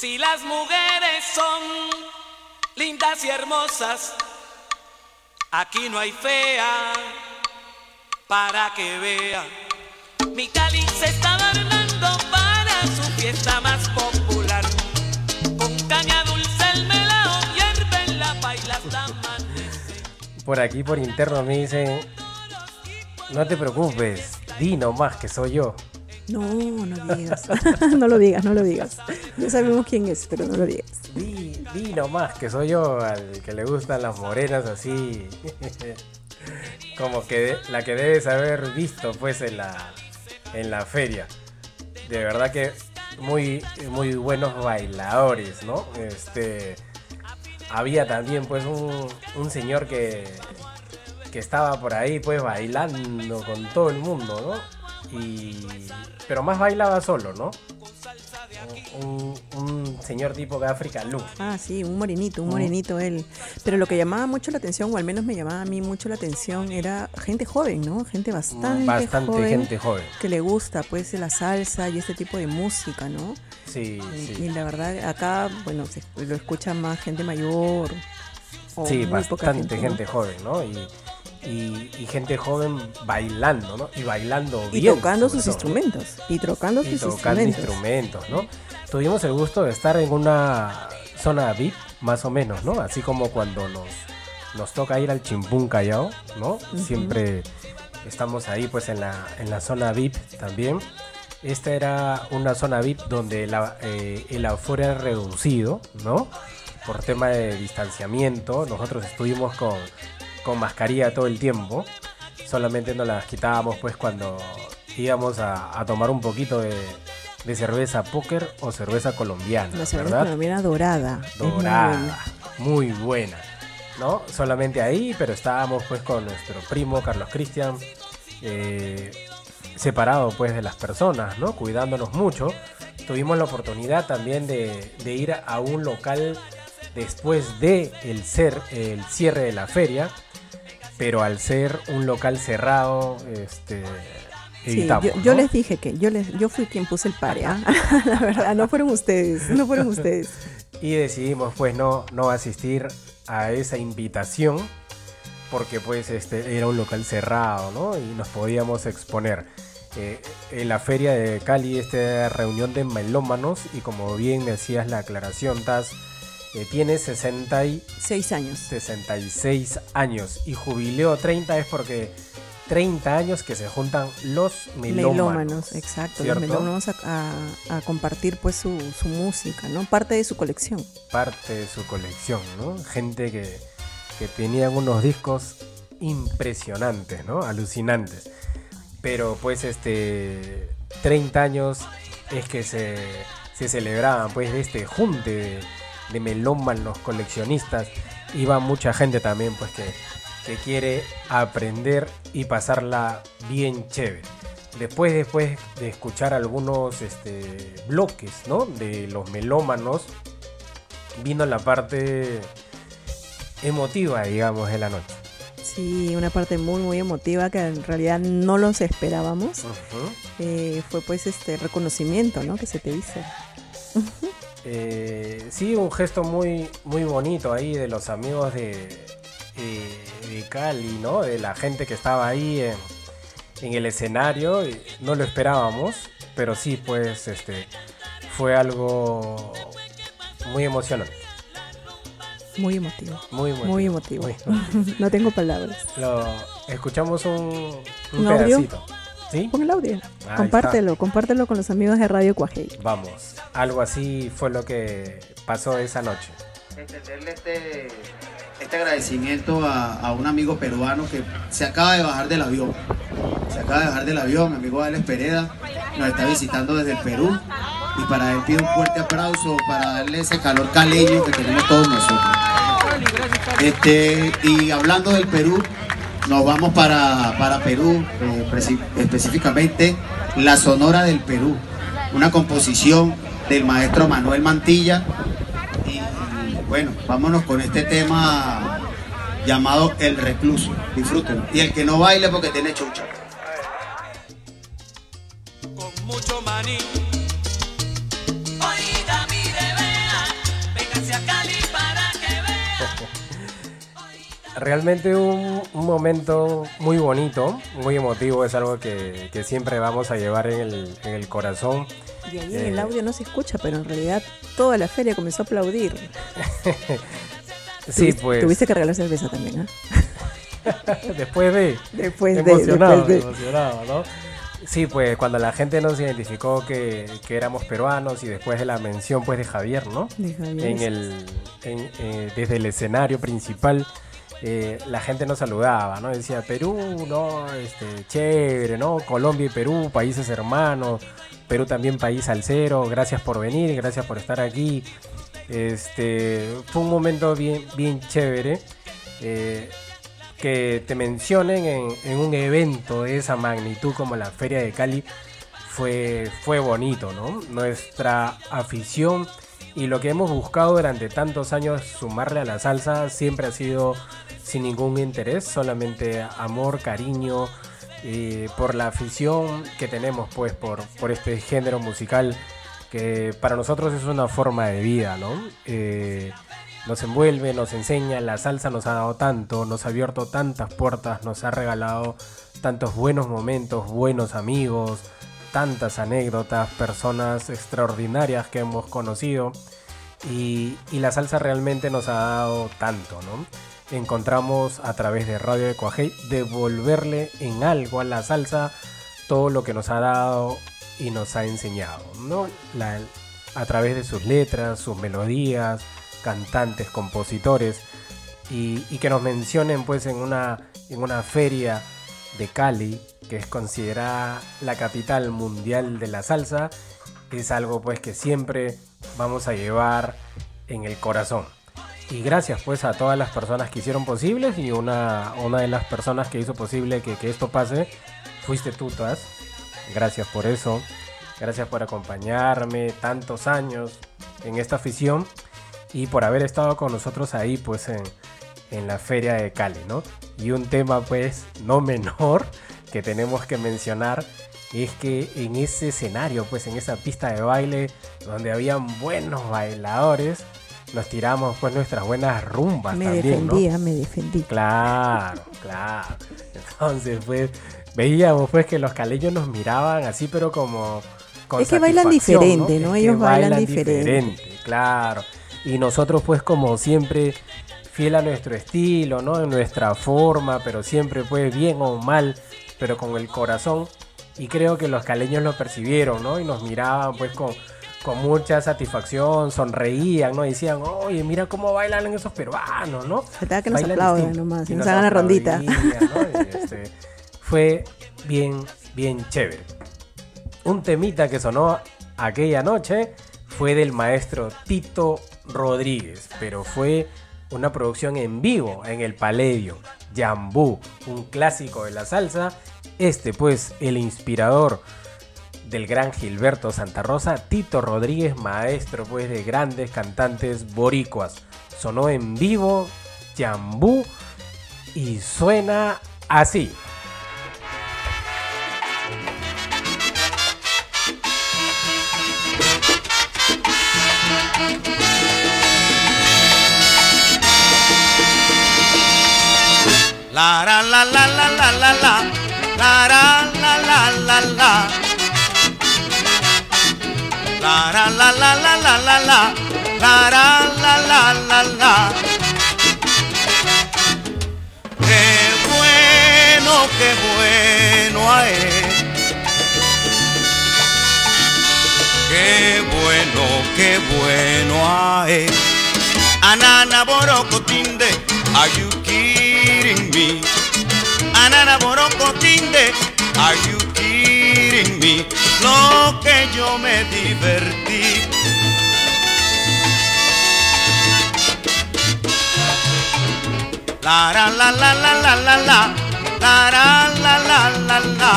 Si las mujeres son lindas y hermosas, aquí no hay fea para que vea. Mi Cali se está adornando para su fiesta más popular. Con caña dulce el melao hierve en la paila Por aquí, por interno, me dicen, no te preocupes, di nomás que soy yo. No, no digas. no lo digas, no lo digas. Ya sabemos quién es, pero no lo digas. Di, di nomás que soy yo al que le gustan las morenas así. Como que de- la que debes haber visto pues en la, en la feria. De verdad que muy, muy buenos bailadores, ¿no? Este, había también pues un, un señor que, que estaba por ahí pues bailando con todo el mundo, ¿no? Y, pero más bailaba solo, ¿no? Un, un señor tipo de África Lu. Ah, sí, un morenito, un morenito él. Pero lo que llamaba mucho la atención, o al menos me llamaba a mí mucho la atención, era gente joven, ¿no? Gente bastante, Bastante joven. gente joven. Que le gusta, pues, la salsa y este tipo de música, ¿no? Sí, Y, sí. y la verdad, acá, bueno, se, lo escucha más gente mayor. o Sí, bastante ¿no? gente, joven, ¿no? Y, y- y gente joven bailando, ¿no? Y bailando Y bien. tocando sobre sus todo. instrumentos. Y tocando Y sus tocando instrumentos. instrumentos, ¿no? Tuvimos el gusto de estar en una zona VIP, más o menos, ¿no? Así como cuando nos, nos toca ir al Chimpún Callao, ¿no? Siempre estamos ahí, pues, en la, en la zona VIP también. Esta era una zona VIP donde la- eh, el aforo era reducido, ¿no? Por tema de distanciamiento. Nosotros estuvimos con, con mascarilla todo el tiempo. Solamente nos las quitábamos pues cuando íbamos a, a tomar un poquito de, de cerveza póker o cerveza colombiana. La cerveza ¿verdad? colombiana dorada. muy dorada, buena. muy buena, ¿no? Solamente ahí, pero estábamos pues con nuestro primo Carlos Cristian, eh, separado pues de las personas, ¿no? Cuidándonos mucho. Tuvimos la oportunidad también de, de ir a un local después de el, ser, el cierre de la feria, pero al ser un local cerrado, este... Sí, evitamos, yo, yo ¿no? les dije que yo les yo fui quien puse el pare, ¿ah? la verdad, no fueron ustedes, no fueron ustedes. Y decidimos pues no, no asistir a esa invitación porque pues este era un local cerrado, ¿no? Y nos podíamos exponer. Eh, en la feria de Cali, esta reunión de melómanos, y como bien decías la aclaración, Taz, eh, tiene 66 años. 66 años. Y jubileo 30 es porque 30 años que se juntan los melómanos. Melómanos, exacto, ¿cierto? los melómanos a, a- a compartir pues su, su música, ¿no? Parte de su colección. parte de su colección, ¿no? Gente que, que tenían unos discos impresionantes, ¿no? Alucinantes. Pero pues este 30 años es que se, se celebraban pues de este junte de, de melómanos coleccionistas. Iba mucha gente también pues que, que quiere aprender y pasarla bien chévere. Después, después de escuchar algunos este, bloques ¿no? de los melómanos, vino la parte emotiva, digamos, de la noche. Sí, una parte muy muy emotiva que en realidad no los esperábamos. Eh, fue pues este reconocimiento, ¿no? Que se te hizo. Eh, sí, un gesto muy, muy bonito ahí de los amigos de, eh, de Cali, ¿no? De la gente que estaba ahí en, en el escenario. No lo esperábamos, pero sí, pues, este, fue algo muy emocionante. Muy emotivo. Muy emotivo. Muy emotivo. Muy emotivo. no tengo palabras. Lo, escuchamos un, un, ¿Un audio? ¿Sí? Pon el audio. Ahí compártelo, compártelo con los amigos de Radio Cuajei. Vamos, algo así fue lo que pasó esa noche. extenderle este, este agradecimiento a, a un amigo peruano que se acaba de bajar del avión. Se acaba de bajar del avión, mi amigo Alex Pereda, nos está visitando desde el Perú. Y para él pido un fuerte aplauso para darle ese calor caleño que tenemos todos nosotros. Este, y hablando del Perú, nos vamos para, para Perú, eh, específicamente la Sonora del Perú, una composición del maestro Manuel Mantilla. Y bueno, vámonos con este tema llamado El Recluso. Disfrútenlo. Y el que no baile porque tiene chucha. mucho maní. Realmente un, un momento muy bonito, muy emotivo, es algo que, que siempre vamos a llevar en el, en el corazón. Y ahí Eh, el audio no se escucha, pero en realidad toda la feria comenzó a aplaudir. Sí, Tuviste- pues. Tuviste que regalar cerveza también, ¿ah? después de. Después de- emocionado, después de- emocionado, ¿no? Sí, pues cuando la gente nos identificó que, que éramos peruanos y después de la mención pues de Javier, ¿no? De Javier. En el, en, eh, desde el escenario principal, eh, la gente nos saludaba, ¿no? Decía Perú, ¿no? Este, chévere, ¿no? Colombia y Perú, países hermanos. Perú también país al cero. Gracias por venir, gracias por estar aquí. Este, fue un momento bien, bien chévere. eh, que te mencionen en, en un evento de esa magnitud como la Feria de Cali fue, fue bonito, ¿no? Nuestra afición y lo que hemos buscado durante tantos años sumarle a la salsa siempre ha sido sin ningún interés, solamente amor, cariño, eh, por la afición que tenemos pues por, por este género musical que para nosotros es una forma de vida, ¿no? Eh, nos envuelve, nos enseña, la salsa nos ha dado tanto, nos ha abierto tantas puertas, nos ha regalado tantos buenos momentos, buenos amigos, tantas anécdotas, personas extraordinarias que hemos conocido y, y la salsa realmente nos ha dado tanto, ¿no? Encontramos a través de Radio de Cuajei devolverle en algo a la salsa todo lo que nos ha dado y nos ha enseñado, ¿no? A través de sus letras, sus melodías, cantantes, compositores y, y que nos mencionen pues en una, en una feria de Cali que es considerada la capital mundial de la salsa es algo pues que siempre vamos a llevar en el corazón y gracias pues a todas las personas que hicieron posibles y una, una de las personas que hizo posible que, que esto pase fuiste tú Taz gracias por eso gracias por acompañarme tantos años en esta afición y por haber estado con nosotros ahí pues en, en la feria de Cali, ¿no? Y un tema pues no menor que tenemos que mencionar es que en ese escenario, pues en esa pista de baile donde habían buenos bailadores, nos tiramos pues nuestras buenas rumbas Me también, ¿no? me defendí. Claro, claro. Entonces, pues, veíamos pues que los caleños nos miraban así, pero como con Es que bailan diferente, ¿no? Que Ellos bailan diferente. Claro. Y nosotros, pues, como siempre, fiel a nuestro estilo, ¿no? En nuestra forma, pero siempre, pues, bien o mal, pero con el corazón. Y creo que los caleños lo percibieron, ¿no? Y nos miraban, pues, con, con mucha satisfacción, sonreían, ¿no? Decían, oye, mira cómo bailan esos peruanos, ¿no? Faltaba que nos Bailan distinto. nomás, Y nos nos hagan la rondita. este, fue bien, bien chévere. Un temita que sonó aquella noche fue del maestro Tito Rodríguez, pero fue una producción en vivo en el Paledio, Jambú, un clásico de la salsa. Este pues el inspirador del gran Gilberto Santa Rosa, Tito Rodríguez, maestro pues de grandes cantantes boricuas. Sonó en vivo Jambú y suena así. La la la la la la la la la la la la la la la la la la la la la la la la la Qué bueno, qué bueno es. Qué bueno, qué bueno es. Anana borocotinde, are you kidding me? Anana borocotinde, are you kidding me? Lo que yo me divertí. La la la la la la la la la la la la la la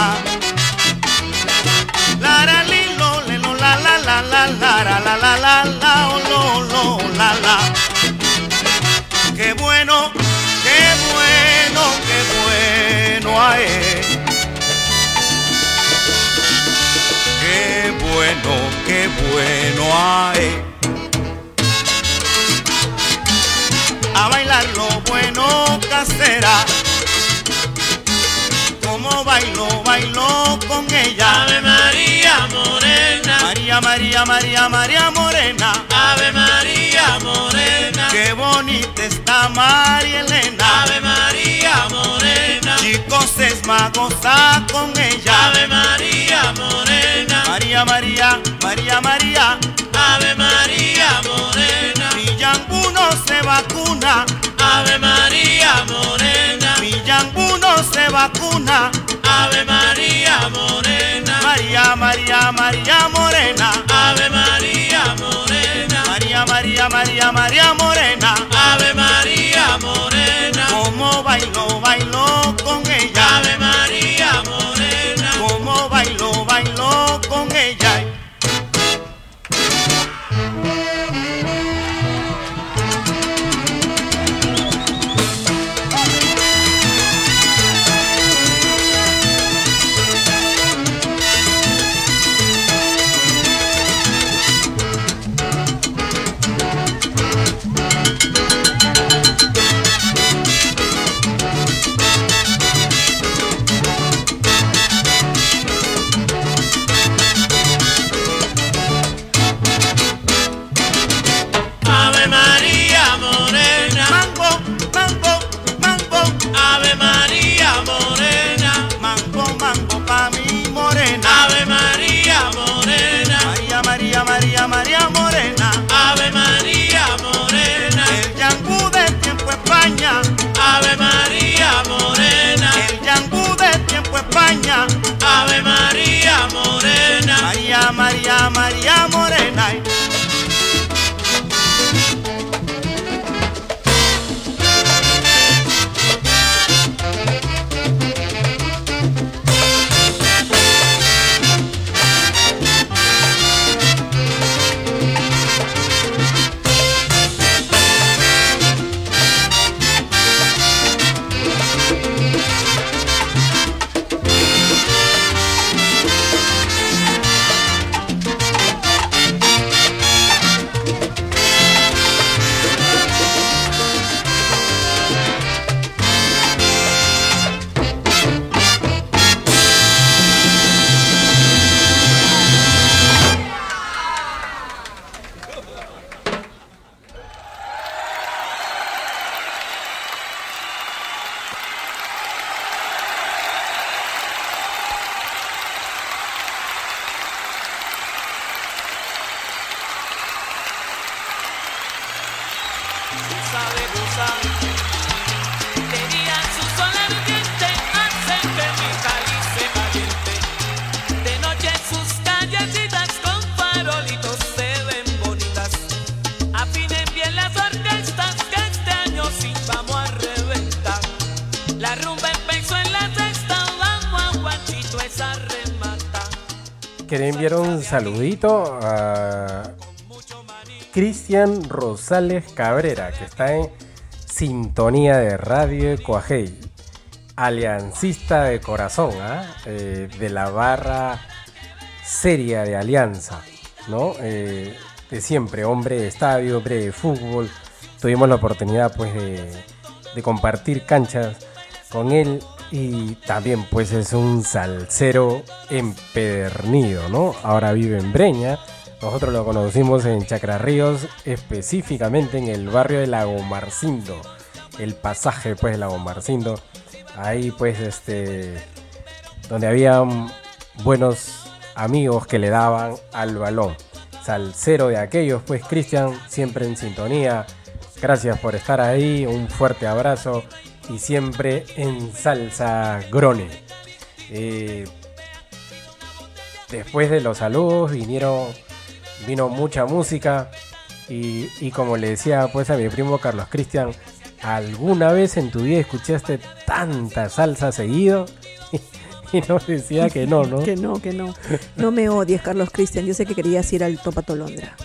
la la li lo le lo la la la la la la la la la la oh, lo lo la la qué bueno qué bueno qué bueno ae qué bueno qué bueno ae a bailar lo bueno casera. Como bailo, bailo con ella. Ave María Morena. María, María, María, María Morena. Ave María Morena. Qué bonita está María Elena. Ave María Morena. Chicos, es más con ella. Ave María Morena. María, María, María, María. Ave María Morena. Millangu no se vacuna. Ave María Morena. Millangu no se vacuna. Ave María Morena. María, María, María Morena. Ave María Morena. María, María, María, María Morena. Ave María Morena. María, María, María Morena. Saludito a Cristian Rosales Cabrera, que está en sintonía de Radio Coajei, aliancista de corazón, ¿ah? Eh, de la barra seria de Alianza, ¿no? Eh, de siempre, hombre de estadio, hombre de fútbol. Tuvimos la oportunidad, pues, de, de compartir canchas con él y también, pues, es un salsero empedernido, ¿no? Ahora vive en Breña. Nosotros lo conocimos en Chacra Ríos, específicamente en el barrio de Lago Marcindo. El pasaje, pues, de Lago Marcindo. Ahí pues este donde había buenos amigos que le daban al balón. Salcero de aquellos, pues Cristian, siempre en sintonía. Gracias por estar ahí, un fuerte abrazo y siempre en salsa grone. Eh, después de los saludos vinieron, vino mucha música y, y como le decía pues a mi primo Carlos Cristian, ¿alguna vez en tu vida escuchaste tanta salsa seguido? Y no decía que no, ¿no? que no, que no. No me odies, Carlos Cristian. Yo sé que querías ir al Topa Tolondra.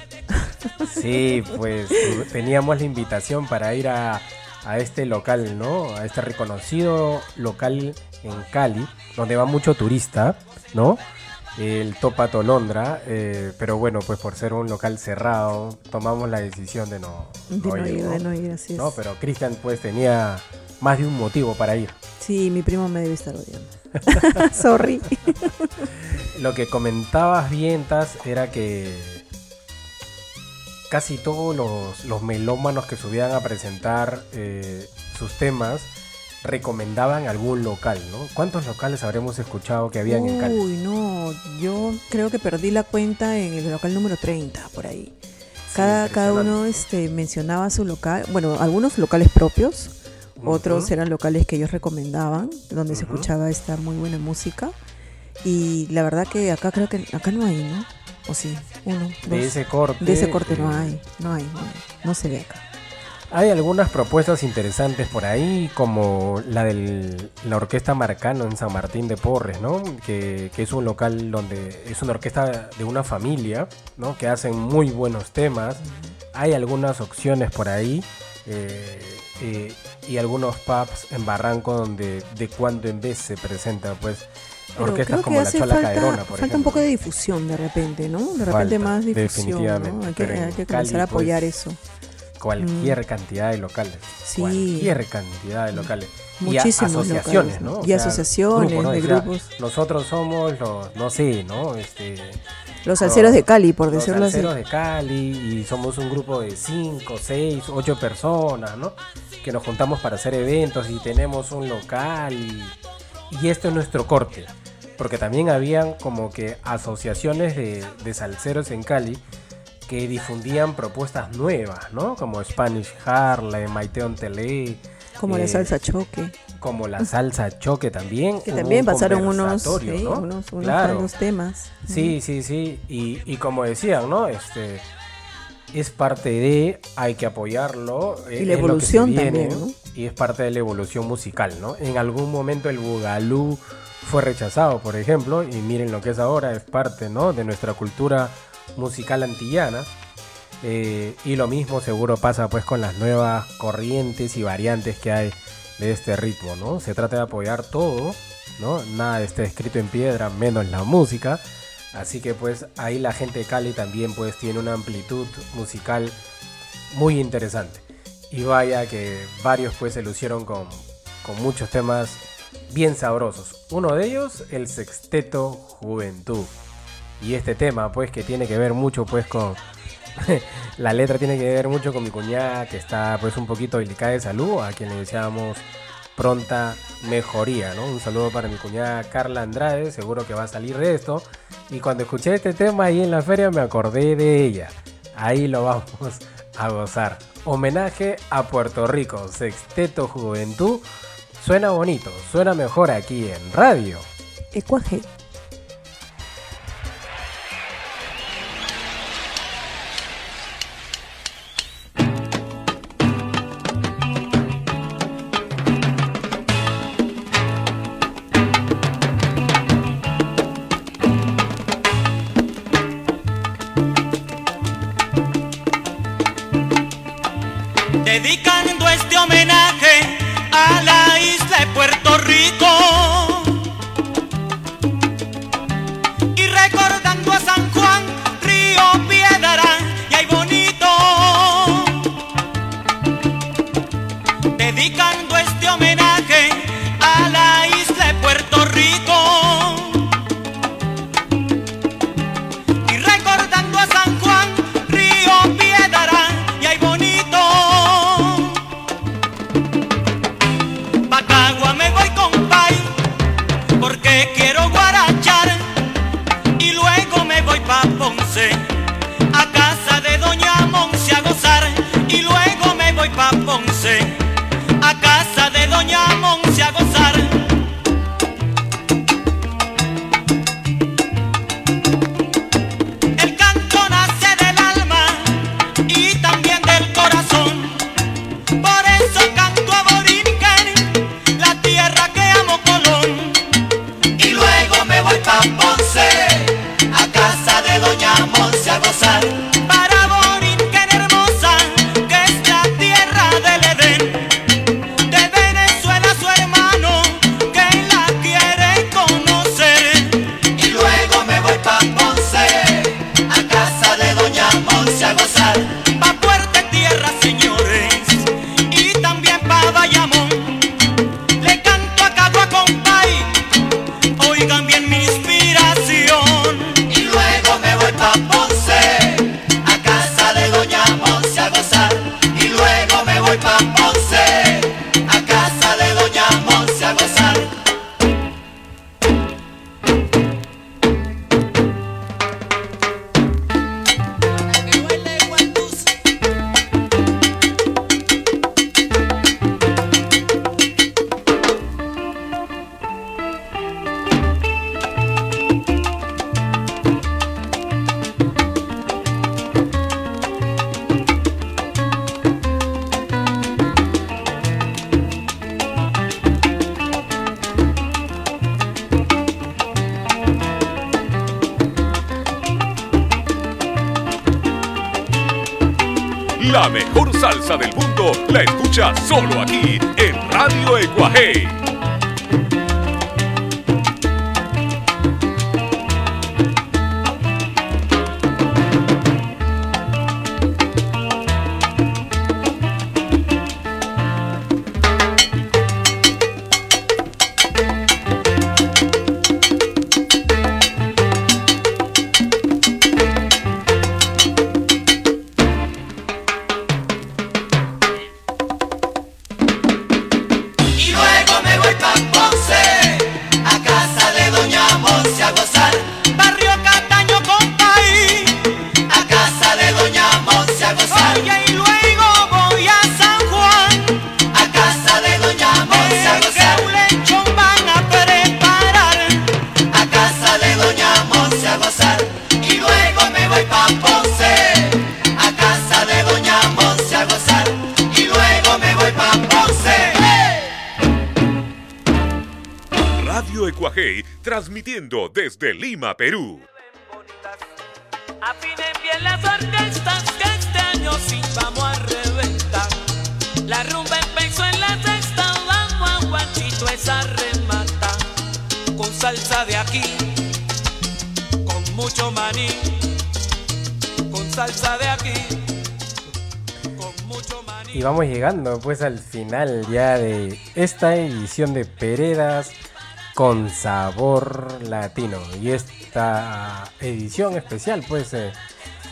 Sí, pues teníamos la invitación para ir a, a este local, ¿no? A este reconocido local en Cali, donde va mucho turista, ¿no? El Topa Tolondra, eh, pero bueno, pues por ser un local cerrado, tomamos la decisión de no, De no ir, de no ir, así es. No, pero Cristian pues tenía más de un motivo para ir. Sí, mi primo me debe estar odiando. Sorry. Lo que comentabas bien, Taz, era que casi todos los, los melómanos que subían a presentar eh, sus temas recomendaban algún local, ¿no? ¿Cuántos locales habremos escuchado que habían en Cali? Uy, no, yo creo que perdí la cuenta en el local número 30, por ahí. Cada, cada uno este, mencionaba su local, bueno, algunos locales propios, otros eran locales que ellos recomendaban, donde se escuchaba esta muy buena música. Y la verdad que acá creo que acá no hay, ¿no? O sí, uno, De dos. ese corte, De ese corte no hay, no hay, no hay, no se ve acá. Hay algunas propuestas interesantes por ahí, como la de la Orquesta Marcano en San Martín de Porres, ¿no? Que, que es un local donde es una orquesta de una familia, ¿no? Que hacen muy buenos temas. Hay algunas opciones por ahí eh, eh, y algunos pubs en Barranco donde de cuando en vez se presenta, pues, orquestas creo que como la hace Chola falta, por falta ejemplo. un poco de difusión de repente, ¿no? De repente Falta, más difusión, definitivamente, ¿no? Hay que, hay que Cali, comenzar a apoyar pues, eso. Cualquier cantidad de locales. Sí. Cualquier cantidad de locales. y a- Muchísimos asociaciones, locales, ¿no? Y asociaciones de grupos. Nosotros somos los, no sé, ¿no? Este, Los salseros de Cali, por los decirlo así. salseros de Cali y somos un grupo de 5, 6, 8 personas, ¿no? Que nos juntamos para hacer eventos y tenemos un local y, y esto es nuestro corte. Porque también habían como que asociaciones de, de salseros en Cali que difundían propuestas nuevas, ¿no? Como Spanish Harlem, Maiteon Tele. Como la eh, salsa choque. Como la salsa choque también. Que también un pasaron unos, sí, ¿no? unos, unos Claro. buenos temas. Sí, sí, sí. Y, y como decían, ¿no? Este es parte de, hay que apoyarlo. eh, Y la que se evolución viene, también, ¿no? Y es parte de la evolución musical, ¿no? En algún momento el bugalú fue rechazado, por ejemplo, y miren lo que es ahora, es parte, ¿no? De nuestra cultura musical antillana. Eh, y lo mismo seguro pasa pues con las nuevas corrientes y variantes que hay de este ritmo, ¿no? Se trata de apoyar todo, ¿no? Nada está escrito en piedra, menos la música. Así que pues ahí la gente de Cali también pues tiene una amplitud musical muy interesante. Y vaya que varios pues se lucieron con, con muchos temas bien sabrosos. Uno de ellos, el Sexteto Juventud. Y este tema pues que tiene que ver mucho pues con... la letra tiene que ver mucho con mi cuñada que está pues un poquito delicada de salud, a quien le deseamos pronta mejoría, ¿no? Un saludo para mi cuñada Carla Andrade, seguro que va a salir de esto. Y cuando escuché este tema ahí en la feria me acordé de ella. Ahí lo vamos a gozar. Homenaje a Puerto Rico, Sexteto Juventud. Suena bonito, suena mejor aquí en radio. Ecuaje. Salsa del mundo la escucha solo aquí en Radio Ecuaje. Llegando pues al final ya de esta edición de Peredas con sabor latino. Y esta edición especial pues eh,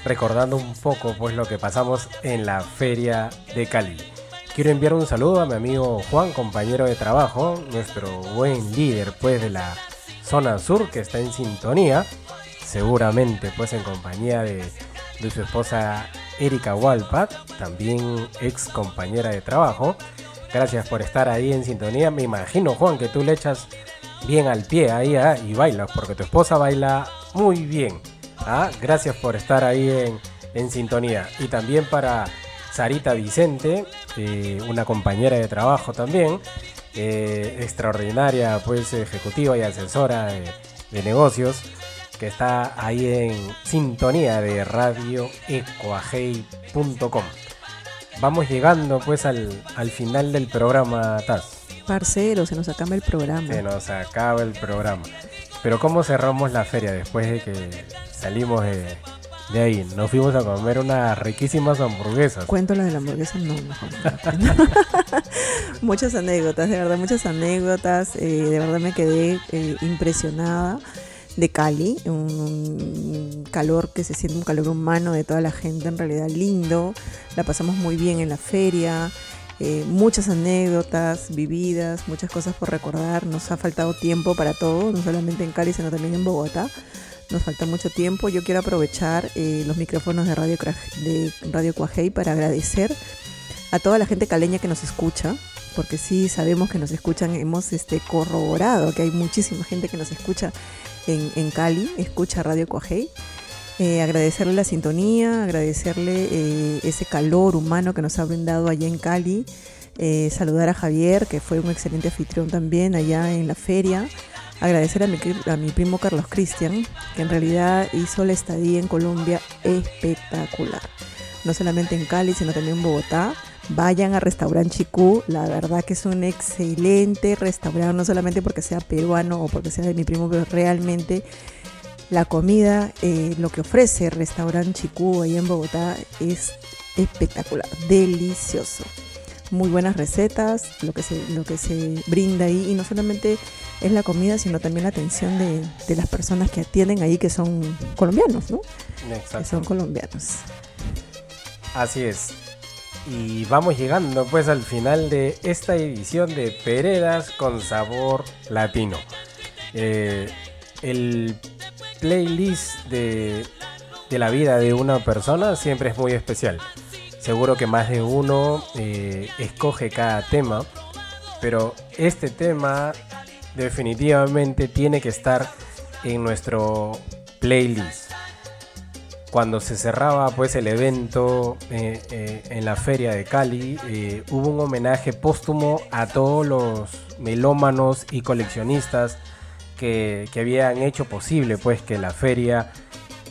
recordando un poco pues lo que pasamos en la feria de Cali. Quiero enviar un saludo a mi amigo Juan, compañero de trabajo, nuestro buen líder pues de la zona sur que está en sintonía, seguramente pues en compañía de su esposa Erika Walpat, también ex compañera de trabajo. Gracias por estar ahí en sintonía. Me imagino, Juan, que tú le echas bien al pie ahí ah, y bailas, porque tu esposa baila muy bien. Ah, Gracias por estar ahí en, en sintonía. Y también para Sarita Vicente, eh, una compañera de trabajo también, eh, extraordinaria, pues ejecutiva y asesora de, de negocios, que está ahí en sintonía de radioecoagei.com. Vamos llegando pues al, al final del programa Taz. Parcero, se nos acaba el programa. Se nos acaba el programa. Pero ¿cómo cerramos la feria después de que salimos de, de ahí? Nos fuimos a comer unas riquísimas hamburguesas. Cuento la de la hamburguesa, no, mejor no. muchas anécdotas, de verdad, muchas anécdotas. eh, de verdad me quedé eh, impresionada de Cali, un, calor que se siente un calor humano de toda la gente, en realidad lindo. La pasamos muy bien en la feria. eh, muchas anécdotas vividas, muchas cosas por recordar. Nos ha faltado tiempo para todo, no solamente en Cali, sino también en Bogotá. Nos falta mucho tiempo. Yo quiero aprovechar eh, los micrófonos de Radio, de Radio Cuajei para agradecer a toda la gente caleña que nos escucha, porque sí sabemos que nos escuchan, hemos este, corroborado que hay muchísima gente que nos escucha en, Cali, escucha Radio Cuajei. Eh, agradecerle la sintonía, agradecerle eh, ese calor humano que nos ha brindado allá en Cali. Eh, saludar a Javier, que fue un excelente anfitrión también allá en la feria. Agradecer a mi primo Carlos Cristian, que en realidad hizo la estadía en Colombia espectacular. No solamente en Cali, sino también en Bogotá. Vayan a Restaurant Chicú, la verdad que es un excelente restaurante, no solamente porque sea peruano o porque sea de mi primo, pero realmente La comida, eh, lo que ofrece el restaurante Chicú ahí en Bogotá es espectacular, delicioso. Muy buenas recetas, lo que se, lo que se brinda ahí, y no solamente es la comida, sino también la atención de, de las personas que atienden ahí, que son colombianos, ¿no? Que son colombianos. Así es. Y vamos llegando pues al final de esta edición de Peredas con sabor latino. Eh, el playlist de, de la vida de una persona siempre es muy especial. Seguro que más de uno eh, escoge cada tema, pero este tema definitivamente tiene que estar en nuestro playlist cuando se cerraba pues el evento eh, eh, en la feria de Cali eh, hubo un homenaje póstumo a todos los melómanos y coleccionistas que, que habían hecho posible pues que la feria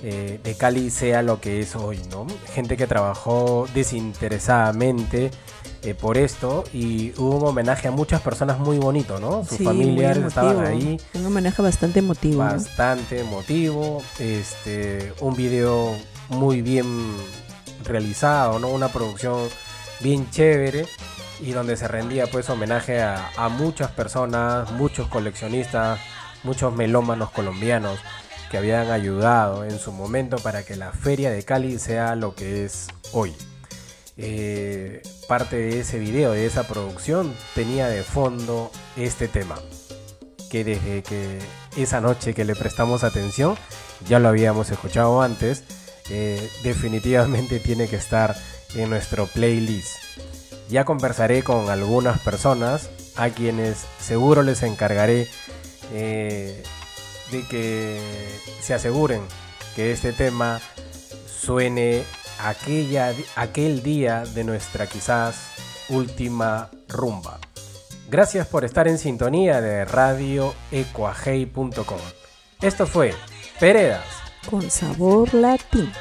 de Cali sea lo que es hoy, ¿no? Gente que trabajó desinteresadamente eh, por esto y hubo un homenaje a muchas personas muy bonito, ¿no? Sus Sí, familiares estaban ahí. Un homenaje bastante emotivo. ¿no? Bastante emotivo, este, un video muy bien realizado, ¿no? Una producción bien chévere y donde se rendía pues homenaje a, a muchas personas, muchos coleccionistas, muchos melómanos colombianos que habían ayudado en su momento para que la feria de Cali sea lo que es hoy. Eh, parte de ese video, de esa producción, tenía de fondo este tema que desde que esa noche que le prestamos atención, ya lo habíamos escuchado antes, eh, definitivamente tiene que estar en nuestro playlist. Ya conversaré con algunas personas a quienes seguro les encargaré eh, de que se aseguren que este tema suene aquella, aquel día de nuestra quizás última rumba. Gracias por estar en sintonía de radioecuajei.com. Esto fue Peredas. Con sabor latino.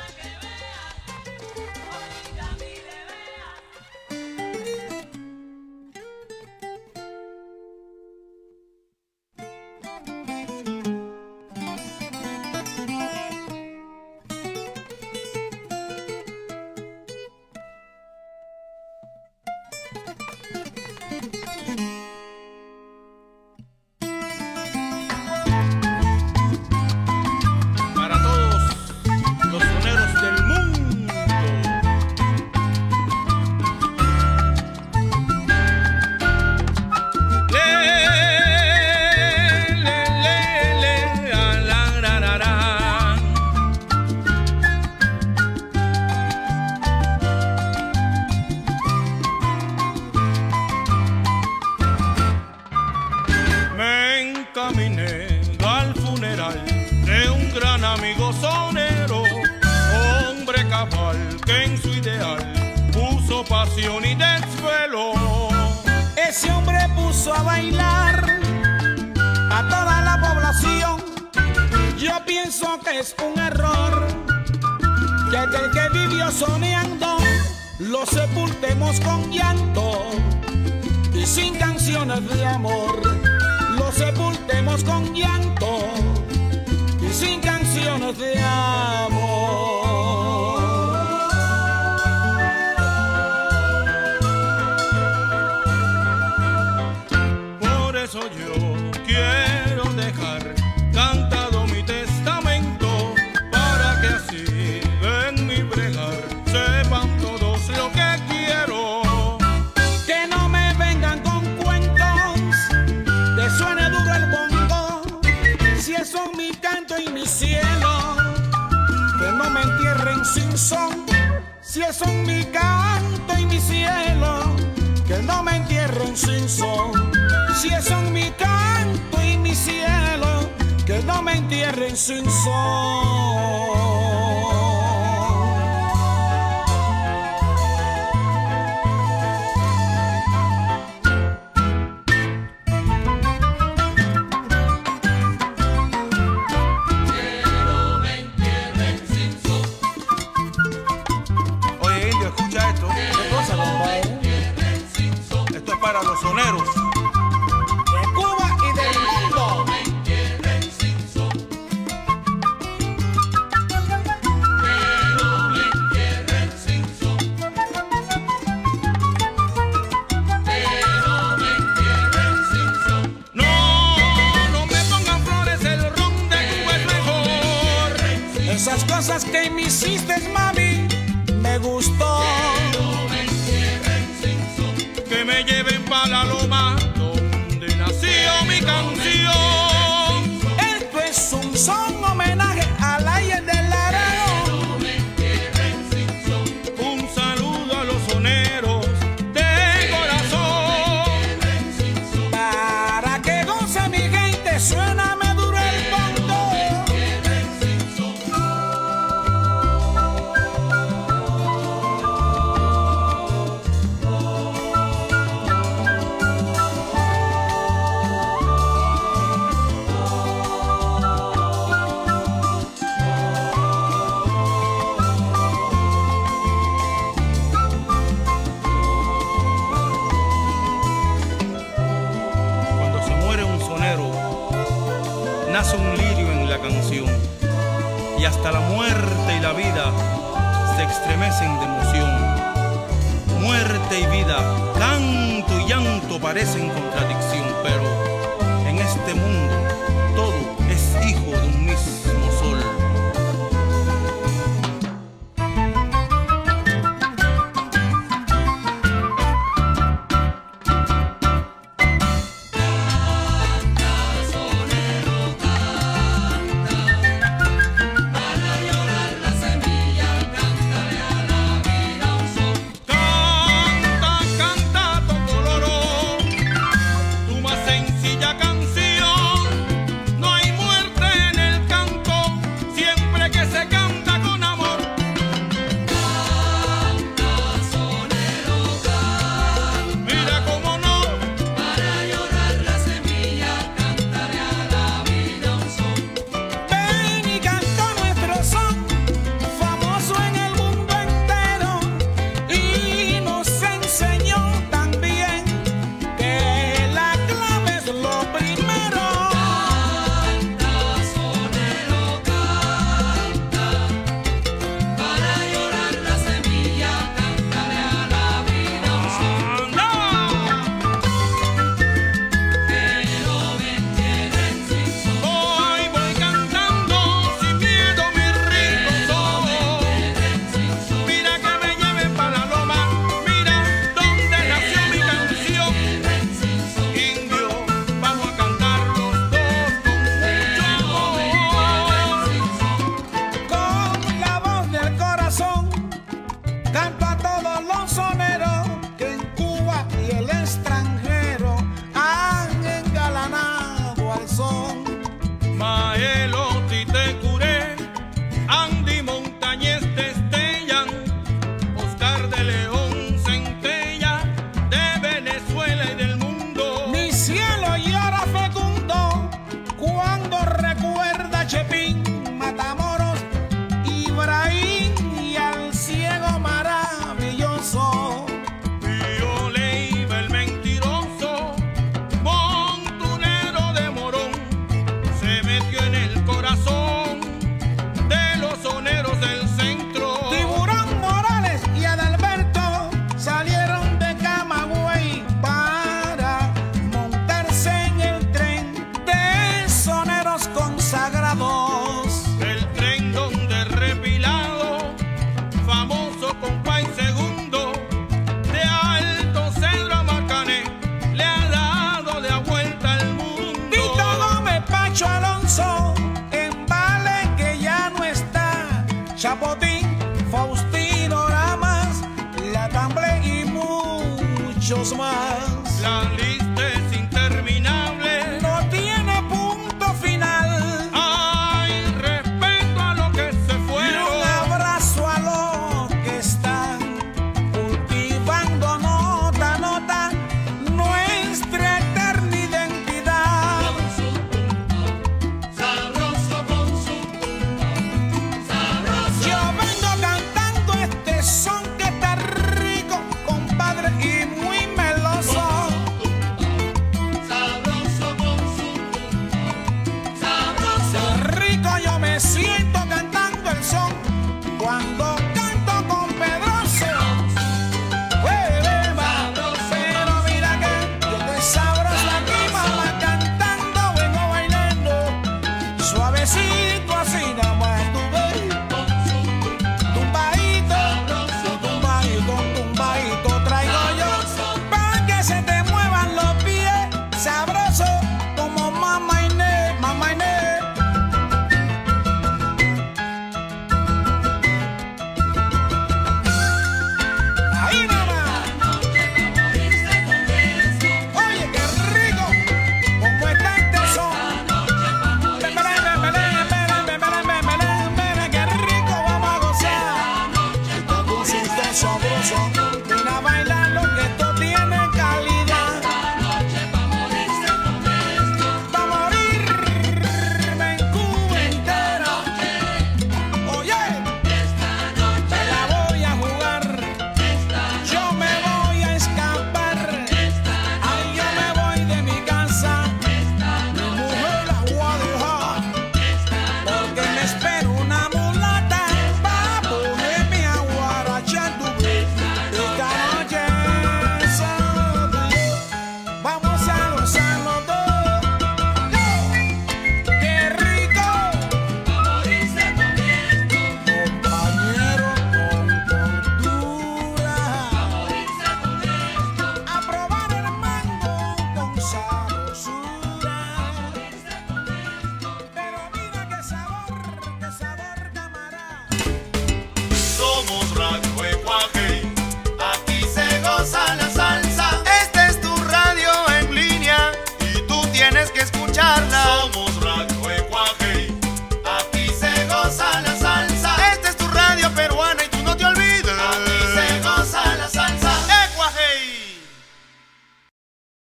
Eso yo quiero dejar cantado mi testamento para que así en mi bregar sepan todos lo que quiero. Que no me vengan con cuentos, te suene duro el bongo, si eso es mi canto y mi cielo, que no me entierren sin son, si eso es mi canto y mi cielo, que no me entierren sin son, canto y mi cielo, que no me entierren sin son.